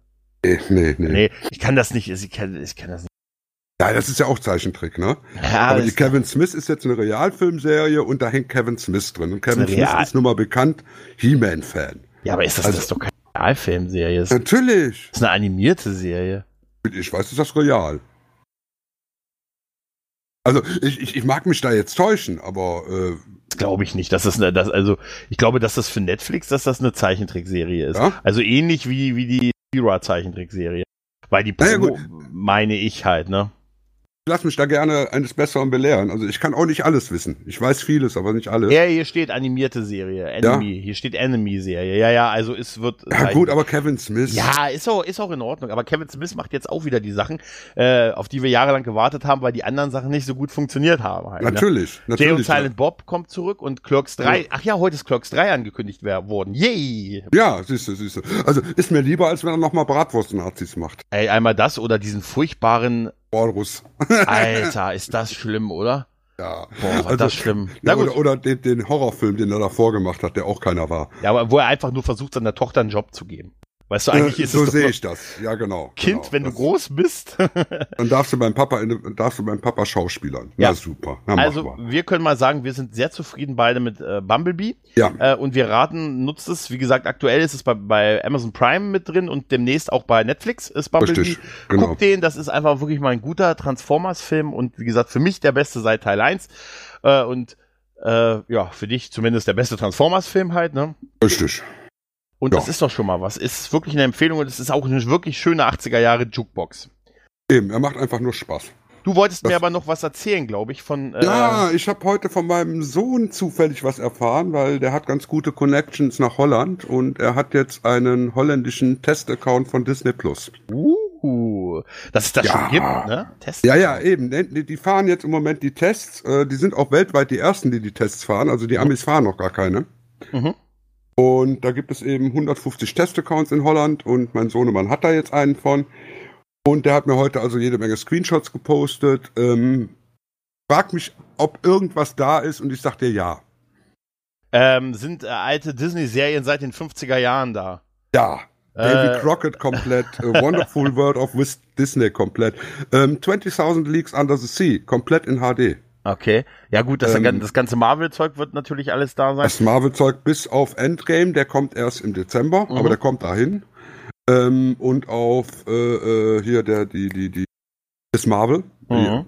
[SPEAKER 2] Nee, nee, nee.
[SPEAKER 1] Nee, ich kann das nicht, ich kann, ich kann das nicht.
[SPEAKER 2] Ja, das ist ja auch Zeichentrick, ne? <laughs>
[SPEAKER 1] Ja,
[SPEAKER 2] Aber die Kevin Smith ist jetzt eine Realfilmserie und da hängt Kevin Smith drin. Und Kevin
[SPEAKER 1] Ist
[SPEAKER 2] Smith
[SPEAKER 1] Real-
[SPEAKER 2] ist nun mal bekannt He-Man-Fan.
[SPEAKER 1] ja, aber ist das,
[SPEAKER 2] also-
[SPEAKER 1] das ist doch keine Realfilmserie. Ist
[SPEAKER 2] Natürlich.
[SPEAKER 1] das ist eine animierte Serie.
[SPEAKER 2] Ich weiß, ist das real. Also, ich, ich, ich mag mich da jetzt täuschen, aber äh,
[SPEAKER 1] Das glaube ich nicht. dass Das eine, das, also, ich glaube, dass das für Netflix, dass das eine Zeichentrickserie ist.
[SPEAKER 2] Ja?
[SPEAKER 1] Also ähnlich wie, wie die She-Ra-Zeichentrickserie. Weil die Promo, meine ich halt, ne?
[SPEAKER 2] Ich lass mich da gerne eines Besseren belehren. Also, ich kann auch nicht alles wissen. Ich weiß vieles, aber nicht alles.
[SPEAKER 1] Ja, hier steht animierte Serie, Enemy. Hier steht Enemy-Serie. Ja, ja, also es wird.
[SPEAKER 2] Ja, gut, aber Kevin Smith.
[SPEAKER 1] Ja, ist auch, ist auch in Ordnung. Aber Kevin Smith macht jetzt auch wieder die Sachen, äh, auf die wir jahrelang gewartet haben, weil die anderen Sachen nicht so gut funktioniert haben. Halt, ne?
[SPEAKER 2] Natürlich,
[SPEAKER 1] Jay und
[SPEAKER 2] natürlich.
[SPEAKER 1] Silent Bob kommt zurück und Clerks 3.
[SPEAKER 2] Ja.
[SPEAKER 1] Ach ja, heute ist Clerks 3 angekündigt worden. Yay!
[SPEAKER 2] Ja, siehst du, siehst du. Also, ist mir lieber, als wenn er nochmal Bratwurst-Nazis macht.
[SPEAKER 1] Ey, einmal das oder diesen furchtbaren.
[SPEAKER 2] Walrus.
[SPEAKER 1] Alter, <laughs> ist das schlimm, oder?
[SPEAKER 2] Ja.
[SPEAKER 1] Boah, war
[SPEAKER 2] Also,
[SPEAKER 1] das schlimm.
[SPEAKER 2] Ja,
[SPEAKER 1] Na gut.
[SPEAKER 2] oder oder den, den Horrorfilm, den er davor gemacht hat, der auch keiner war.
[SPEAKER 1] Ja, aber wo er einfach nur versucht, seiner Tochter einen Job zu geben. Weißt du, eigentlich
[SPEAKER 2] Äh,
[SPEAKER 1] ist
[SPEAKER 2] so
[SPEAKER 1] es doch
[SPEAKER 2] sehe ich das. Ja, genau.
[SPEAKER 1] Kind,
[SPEAKER 2] genau.
[SPEAKER 1] wenn du groß bist. <laughs>
[SPEAKER 2] Dann darfst du beim Papa, darfst du beim Papa schauspielern.
[SPEAKER 1] Ja.
[SPEAKER 2] Ja, super. Mach
[SPEAKER 1] also, wir können mal sagen, wir sind sehr zufrieden beide mit äh, Bumblebee.
[SPEAKER 2] Ja,
[SPEAKER 1] Äh, und wir raten, nutzt es. Wie gesagt, aktuell ist es bei, bei Amazon Prime mit drin und demnächst auch bei Netflix ist Bumblebee.
[SPEAKER 2] richtig. Genau.
[SPEAKER 1] Guckt den, das ist einfach wirklich mal ein guter Transformers-Film und wie gesagt, für mich der beste seit Teil 1. Äh, und äh, ja, für dich zumindest der beste Transformers-Film halt, ne?
[SPEAKER 2] Richtig.
[SPEAKER 1] Und ja. das ist doch schon mal was. Ist wirklich eine Empfehlung und es ist auch eine wirklich schöne 80er Jahre Jukebox.
[SPEAKER 2] Eben, er macht einfach nur Spaß.
[SPEAKER 1] Du wolltest das mir aber noch was erzählen, glaube ich, von.
[SPEAKER 2] Äh ja, ich habe heute von meinem Sohn zufällig was erfahren, weil der hat ganz gute Connections nach Holland und er hat jetzt einen holländischen Test-Account von Disney Plus.
[SPEAKER 1] Uh, dass es das ja. schon gibt, ne?
[SPEAKER 2] Test ja, ja, eben. Die, die, fahren jetzt im Moment die Tests. Äh, die sind auch weltweit die ersten, die die Tests fahren. Also die Amis fahren noch gar keine. Mhm. Und da gibt es eben 150 Test-Accounts in Holland und mein Sohnemann hat da jetzt einen von. Und der hat mir heute also jede Menge Screenshots gepostet. Ähm, frag mich, ob irgendwas da ist und ich sag dir ja.
[SPEAKER 1] Ähm, sind äh, alte Disney-Serien seit den 50er Jahren da?
[SPEAKER 2] Ja. Davy äh. Crockett komplett, <laughs> Wonderful World of Disney komplett, ähm, 20.000 Leagues Under the Sea komplett in HD.
[SPEAKER 1] Okay. Ja gut, das, ähm, das ganze Marvel-Zeug wird natürlich alles da sein.
[SPEAKER 2] Das Marvel-Zeug bis auf Endgame, der kommt erst im Dezember, mhm. aber der kommt dahin. Ähm, und auf äh, äh, hier der, die, die, die Miss Marvel.
[SPEAKER 1] Mhm.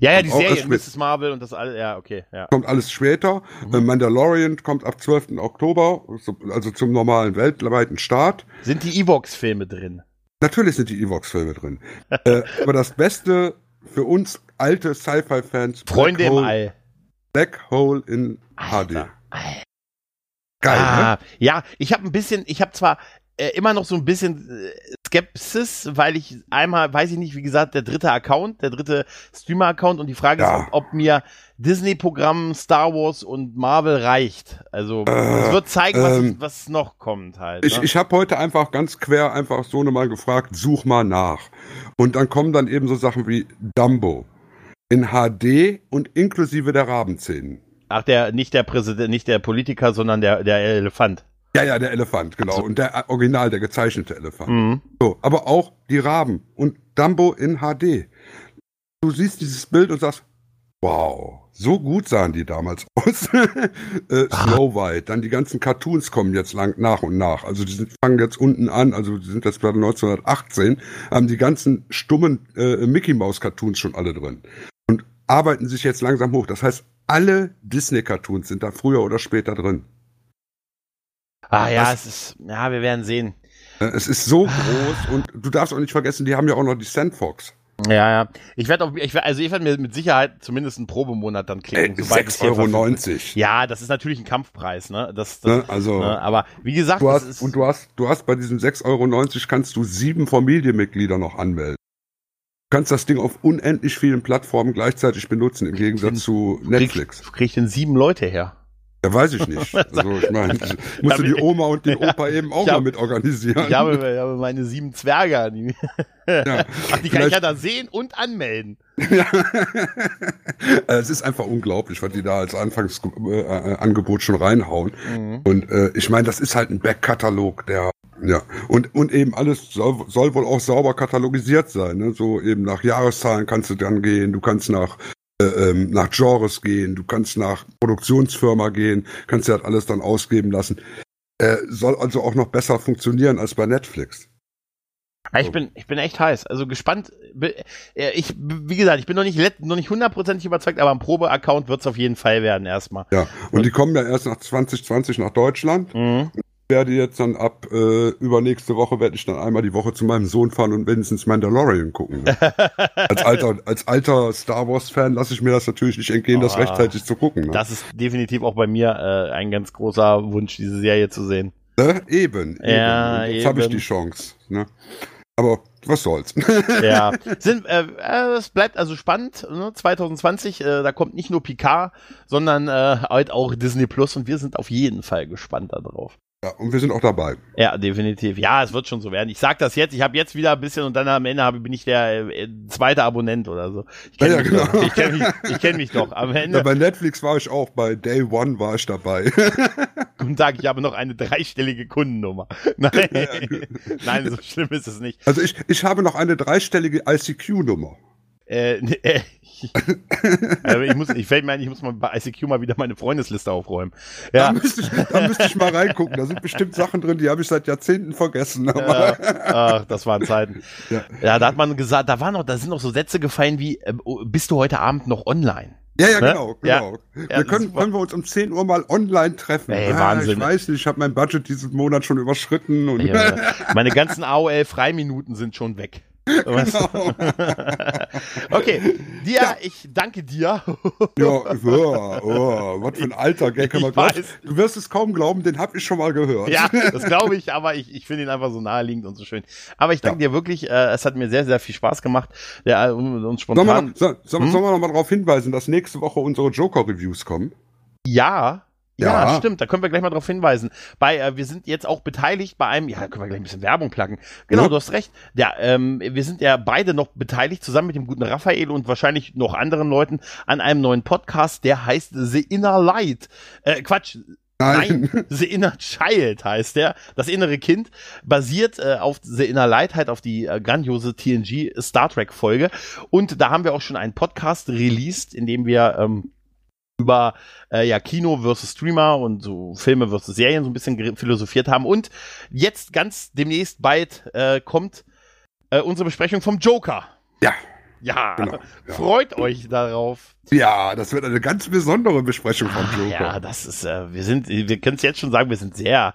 [SPEAKER 1] Ja, ja, die Serie Mrs. Marvel und das alles, ja, okay. Ja.
[SPEAKER 2] Kommt alles später. Mhm. Äh, Mandalorian kommt ab 12. Oktober, also zum normalen weltweiten Start.
[SPEAKER 1] Sind die Evox-Filme drin?
[SPEAKER 2] Natürlich sind die Evox-Filme drin. äh, aber das Beste für uns alte Sci-Fi-Fans.
[SPEAKER 1] Freunde im All.
[SPEAKER 2] Black Hole in Alter.
[SPEAKER 1] HD. Geil, ah, ne? Ja, ich habe ein bisschen, ich habe zwar äh, immer noch so ein bisschen äh, Skepsis, weil ich einmal, weiß ich nicht, wie gesagt, der dritte Account, der dritte Streamer-Account und die Frage ja. ist, ob, ob mir Disney-Programm, Star Wars und Marvel reicht. Also äh, es wird zeigen, was, ähm, was noch kommt halt.
[SPEAKER 2] Ich, ne? ich habe heute einfach ganz quer einfach so mal gefragt, such mal nach. Und dann kommen dann eben so Sachen wie Dumbo in HD und inklusive der Rabenzähnen.
[SPEAKER 1] Ach, der, nicht der Präsident, nicht der Politiker, sondern der, der Elefant.
[SPEAKER 2] Ja, ja, der Elefant, genau. Also. Und der Original, der gezeichnete Elefant. Mhm. So, aber auch die Raben und Dumbo in HD. Du siehst dieses Bild und sagst, wow, so gut sahen die damals <laughs> aus. äh, Snow White, dann die ganzen Cartoons kommen jetzt lang, nach und nach. Also die sind, fangen jetzt unten an, also die sind jetzt bei 1918, haben die ganzen stummen äh, Mickey Mouse Cartoons schon alle drin arbeiten sich jetzt langsam hoch. Das heißt, alle Disney Cartoons sind da früher oder später drin.
[SPEAKER 1] Ah ja, das, es ist, ja, wir werden sehen.
[SPEAKER 2] Äh, es ist so groß und du darfst auch nicht vergessen, die haben ja auch noch die Sandfox.
[SPEAKER 1] Ja, ja. Ich werde auch, ich werd, also ich werde mir mit Sicherheit zumindest einen Probemonat dann klicken.
[SPEAKER 2] Äh, 6,90 Euro.
[SPEAKER 1] Ja, das ist natürlich ein Kampfpreis, ne? Das, das
[SPEAKER 2] ne? Also,
[SPEAKER 1] ne? aber wie gesagt,
[SPEAKER 2] du hast, und du hast, du hast bei diesen 6,90 Euro kannst du sieben Familienmitglieder noch anmelden. Du kannst das Ding auf unendlich vielen Plattformen gleichzeitig benutzen, im Gegensatz zu Netflix.
[SPEAKER 1] Krieg, krieg ich denn sieben Leute her?
[SPEAKER 2] Ja, weiß ich nicht. <laughs> Also ich meine, musst du die Oma und den <laughs> Opa eben auch hab, mal mit organisieren.
[SPEAKER 1] Ich habe, ich habe meine sieben Zwerge. Die, ja, <laughs> Ach, die kann ich ja da sehen und anmelden. Ja.
[SPEAKER 2] es ist einfach unglaublich, was die da als Anfangsangebot äh, schon reinhauen. Mhm. Und äh, ich meine, das ist halt ein Backkatalog, der ja, und, und eben alles soll, soll wohl auch sauber katalogisiert sein. Ne? So eben nach Jahreszahlen kannst du dann gehen, du kannst nach äh, ähm, nach Genres gehen, du kannst nach Produktionsfirma gehen, kannst dir das alles dann ausgeben lassen. Äh, soll also auch noch besser funktionieren als bei Netflix.
[SPEAKER 1] Ich bin, ich bin echt heiß. Also gespannt. Äh, ich, wie gesagt, ich bin noch nicht, noch nicht hundertprozentig überzeugt, aber ein Probe-Account wird es auf jeden Fall werden erstmal.
[SPEAKER 2] Ja, und, und, die kommen ja erst nach 2020 nach Deutschland. Mhm werde jetzt dann ab äh, übernächste Woche werde ich dann einmal die Woche zu meinem Sohn fahren und wenigstens Mandalorian gucken. Ne? <laughs> als alter als alter Star Wars Fan lasse ich mir das natürlich nicht entgehen, oh, das rechtzeitig zu gucken. Ne?
[SPEAKER 1] Das ist definitiv auch bei mir äh, ein ganz großer Wunsch, diese Serie zu sehen.
[SPEAKER 2] Ne? Eben,
[SPEAKER 1] eben. Ja,
[SPEAKER 2] jetzt habe ich die Chance. Ne? Aber was soll's. <laughs>
[SPEAKER 1] ja, Sind, äh, äh, es bleibt also spannend. Ne? 2020, äh, da kommt nicht nur Picard, sondern äh, halt auch Disney Plus und wir sind auf jeden Fall gespannt darauf.
[SPEAKER 2] Ja, und wir sind auch dabei.
[SPEAKER 1] Ja, definitiv. Ja, es wird schon so werden. Ich sag das jetzt, ich habe jetzt wieder ein bisschen und dann am Ende habe, bin ich der äh, zweite Abonnent oder so. Ich kenne ja, mich, genau. Doch. Ich kenn mich, ich kenn mich doch. Am Ende. Ja,
[SPEAKER 2] bei Netflix war ich auch, bei Day One war ich dabei. <laughs>
[SPEAKER 1] und sage, ich habe noch eine dreistellige Kundennummer. <laughs> Nein, nein, so schlimm ist es nicht.
[SPEAKER 2] Also ich, ich habe noch eine dreistellige ICQ-Nummer.
[SPEAKER 1] Äh, <laughs> äh, <laughs> also ich muss, ich fällt mir ein, ich muss mal bei ICQ mal wieder meine Freundesliste aufräumen.
[SPEAKER 2] Ja. Da müsste ich, da müsste ich mal reingucken. Da sind bestimmt Sachen drin, die habe ich seit Jahrzehnten vergessen. Ja.
[SPEAKER 1] Ach, das waren Zeiten. Ja. ja. da hat man gesagt, da waren noch, da sind noch so Sätze gefallen wie, äh, bist du heute Abend noch online?
[SPEAKER 2] Ja, ja,
[SPEAKER 1] Ne?
[SPEAKER 2] genau, genau.
[SPEAKER 1] Ja,
[SPEAKER 2] wir können,
[SPEAKER 1] super.
[SPEAKER 2] können wir uns um 10 Uhr mal online treffen.
[SPEAKER 1] Ey,
[SPEAKER 2] Ah,
[SPEAKER 1] Wahnsinn.
[SPEAKER 2] Ich weiß nicht, ich habe mein Budget diesen Monat schon überschritten. Und
[SPEAKER 1] Ja, <laughs> meine ganzen AOL-Freiminuten sind schon weg.
[SPEAKER 2] Genau. <laughs>
[SPEAKER 1] Okay, dir, ich danke dir.
[SPEAKER 2] Ja, oh, oh, was für ein alter Gag.
[SPEAKER 1] Ich weiß.
[SPEAKER 2] du wirst es kaum glauben, den habe ich schon mal gehört.
[SPEAKER 1] Ja, <laughs> das glaube ich, aber ich, ich finde ihn einfach so naheliegend und so schön. Aber ich danke dir wirklich, äh, es hat mir sehr, sehr viel Spaß gemacht. Äh, uns
[SPEAKER 2] Sollen wir,
[SPEAKER 1] spontan.
[SPEAKER 2] noch, so, so,
[SPEAKER 1] Hm?
[SPEAKER 2] sollen wir noch mal darauf hinweisen, dass nächste Woche unsere Joker-Reviews kommen?
[SPEAKER 1] Ja. Ja,
[SPEAKER 2] Ja.
[SPEAKER 1] stimmt, da können wir gleich mal drauf hinweisen. Bei, äh, wir sind jetzt auch beteiligt bei einem, ja, da können wir gleich ein bisschen Werbung placken. Genau,
[SPEAKER 2] Ja.
[SPEAKER 1] du hast recht. Ja, ähm, wir sind ja beide noch beteiligt, zusammen mit dem guten Raphael und wahrscheinlich noch anderen Leuten, an einem neuen Podcast, der heißt The Inner Light. Äh, Quatsch, Nein, The Inner Child heißt der. Das innere Kind basiert äh, auf The Inner Light, halt auf die äh, grandiose TNG Star Trek Folge. Und da haben wir auch schon einen Podcast released, in dem wir ähm, über äh, ja, Kino versus Streamer und so Filme versus Serien so ein bisschen philosophiert haben. Und jetzt ganz demnächst bald äh, kommt äh, unsere Besprechung vom Joker.
[SPEAKER 2] Ja.
[SPEAKER 1] Ja,
[SPEAKER 2] Genau, ja.
[SPEAKER 1] freut euch darauf.
[SPEAKER 2] Ja, das wird eine ganz besondere Besprechung vom
[SPEAKER 1] Ah,
[SPEAKER 2] Joker.
[SPEAKER 1] ja, das ist, äh, wir sind, wir können es jetzt schon sagen, wir sind sehr,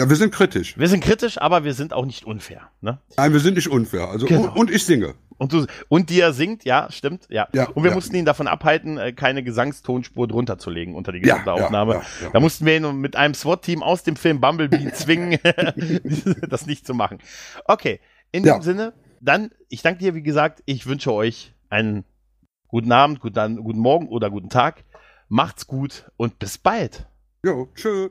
[SPEAKER 2] Ja, wir sind kritisch.
[SPEAKER 1] wir sind kritisch, aber wir sind auch nicht unfair. Ne?
[SPEAKER 2] Nein, wir sind nicht unfair. Also,
[SPEAKER 1] Genau.
[SPEAKER 2] und, und ich singe.
[SPEAKER 1] Und, du, und die er singt, ja, stimmt, ja.
[SPEAKER 2] Ja,
[SPEAKER 1] und wir
[SPEAKER 2] ja.
[SPEAKER 1] mussten ihn davon abhalten, äh, keine Gesangstonspur drunter zu legen unter die gesamte
[SPEAKER 2] ja,
[SPEAKER 1] Aufnahme. Da mussten wir ihn mit einem SWAT-Team aus dem Film Bumblebee <laughs> zwingen, <laughs> das nicht zu machen. Okay, in dem Sinne, dann, ich danke dir, wie gesagt, ich wünsche euch einen guten Abend, guten, guten Morgen oder guten Tag. Macht's gut und bis bald.
[SPEAKER 2] Jo, tschö.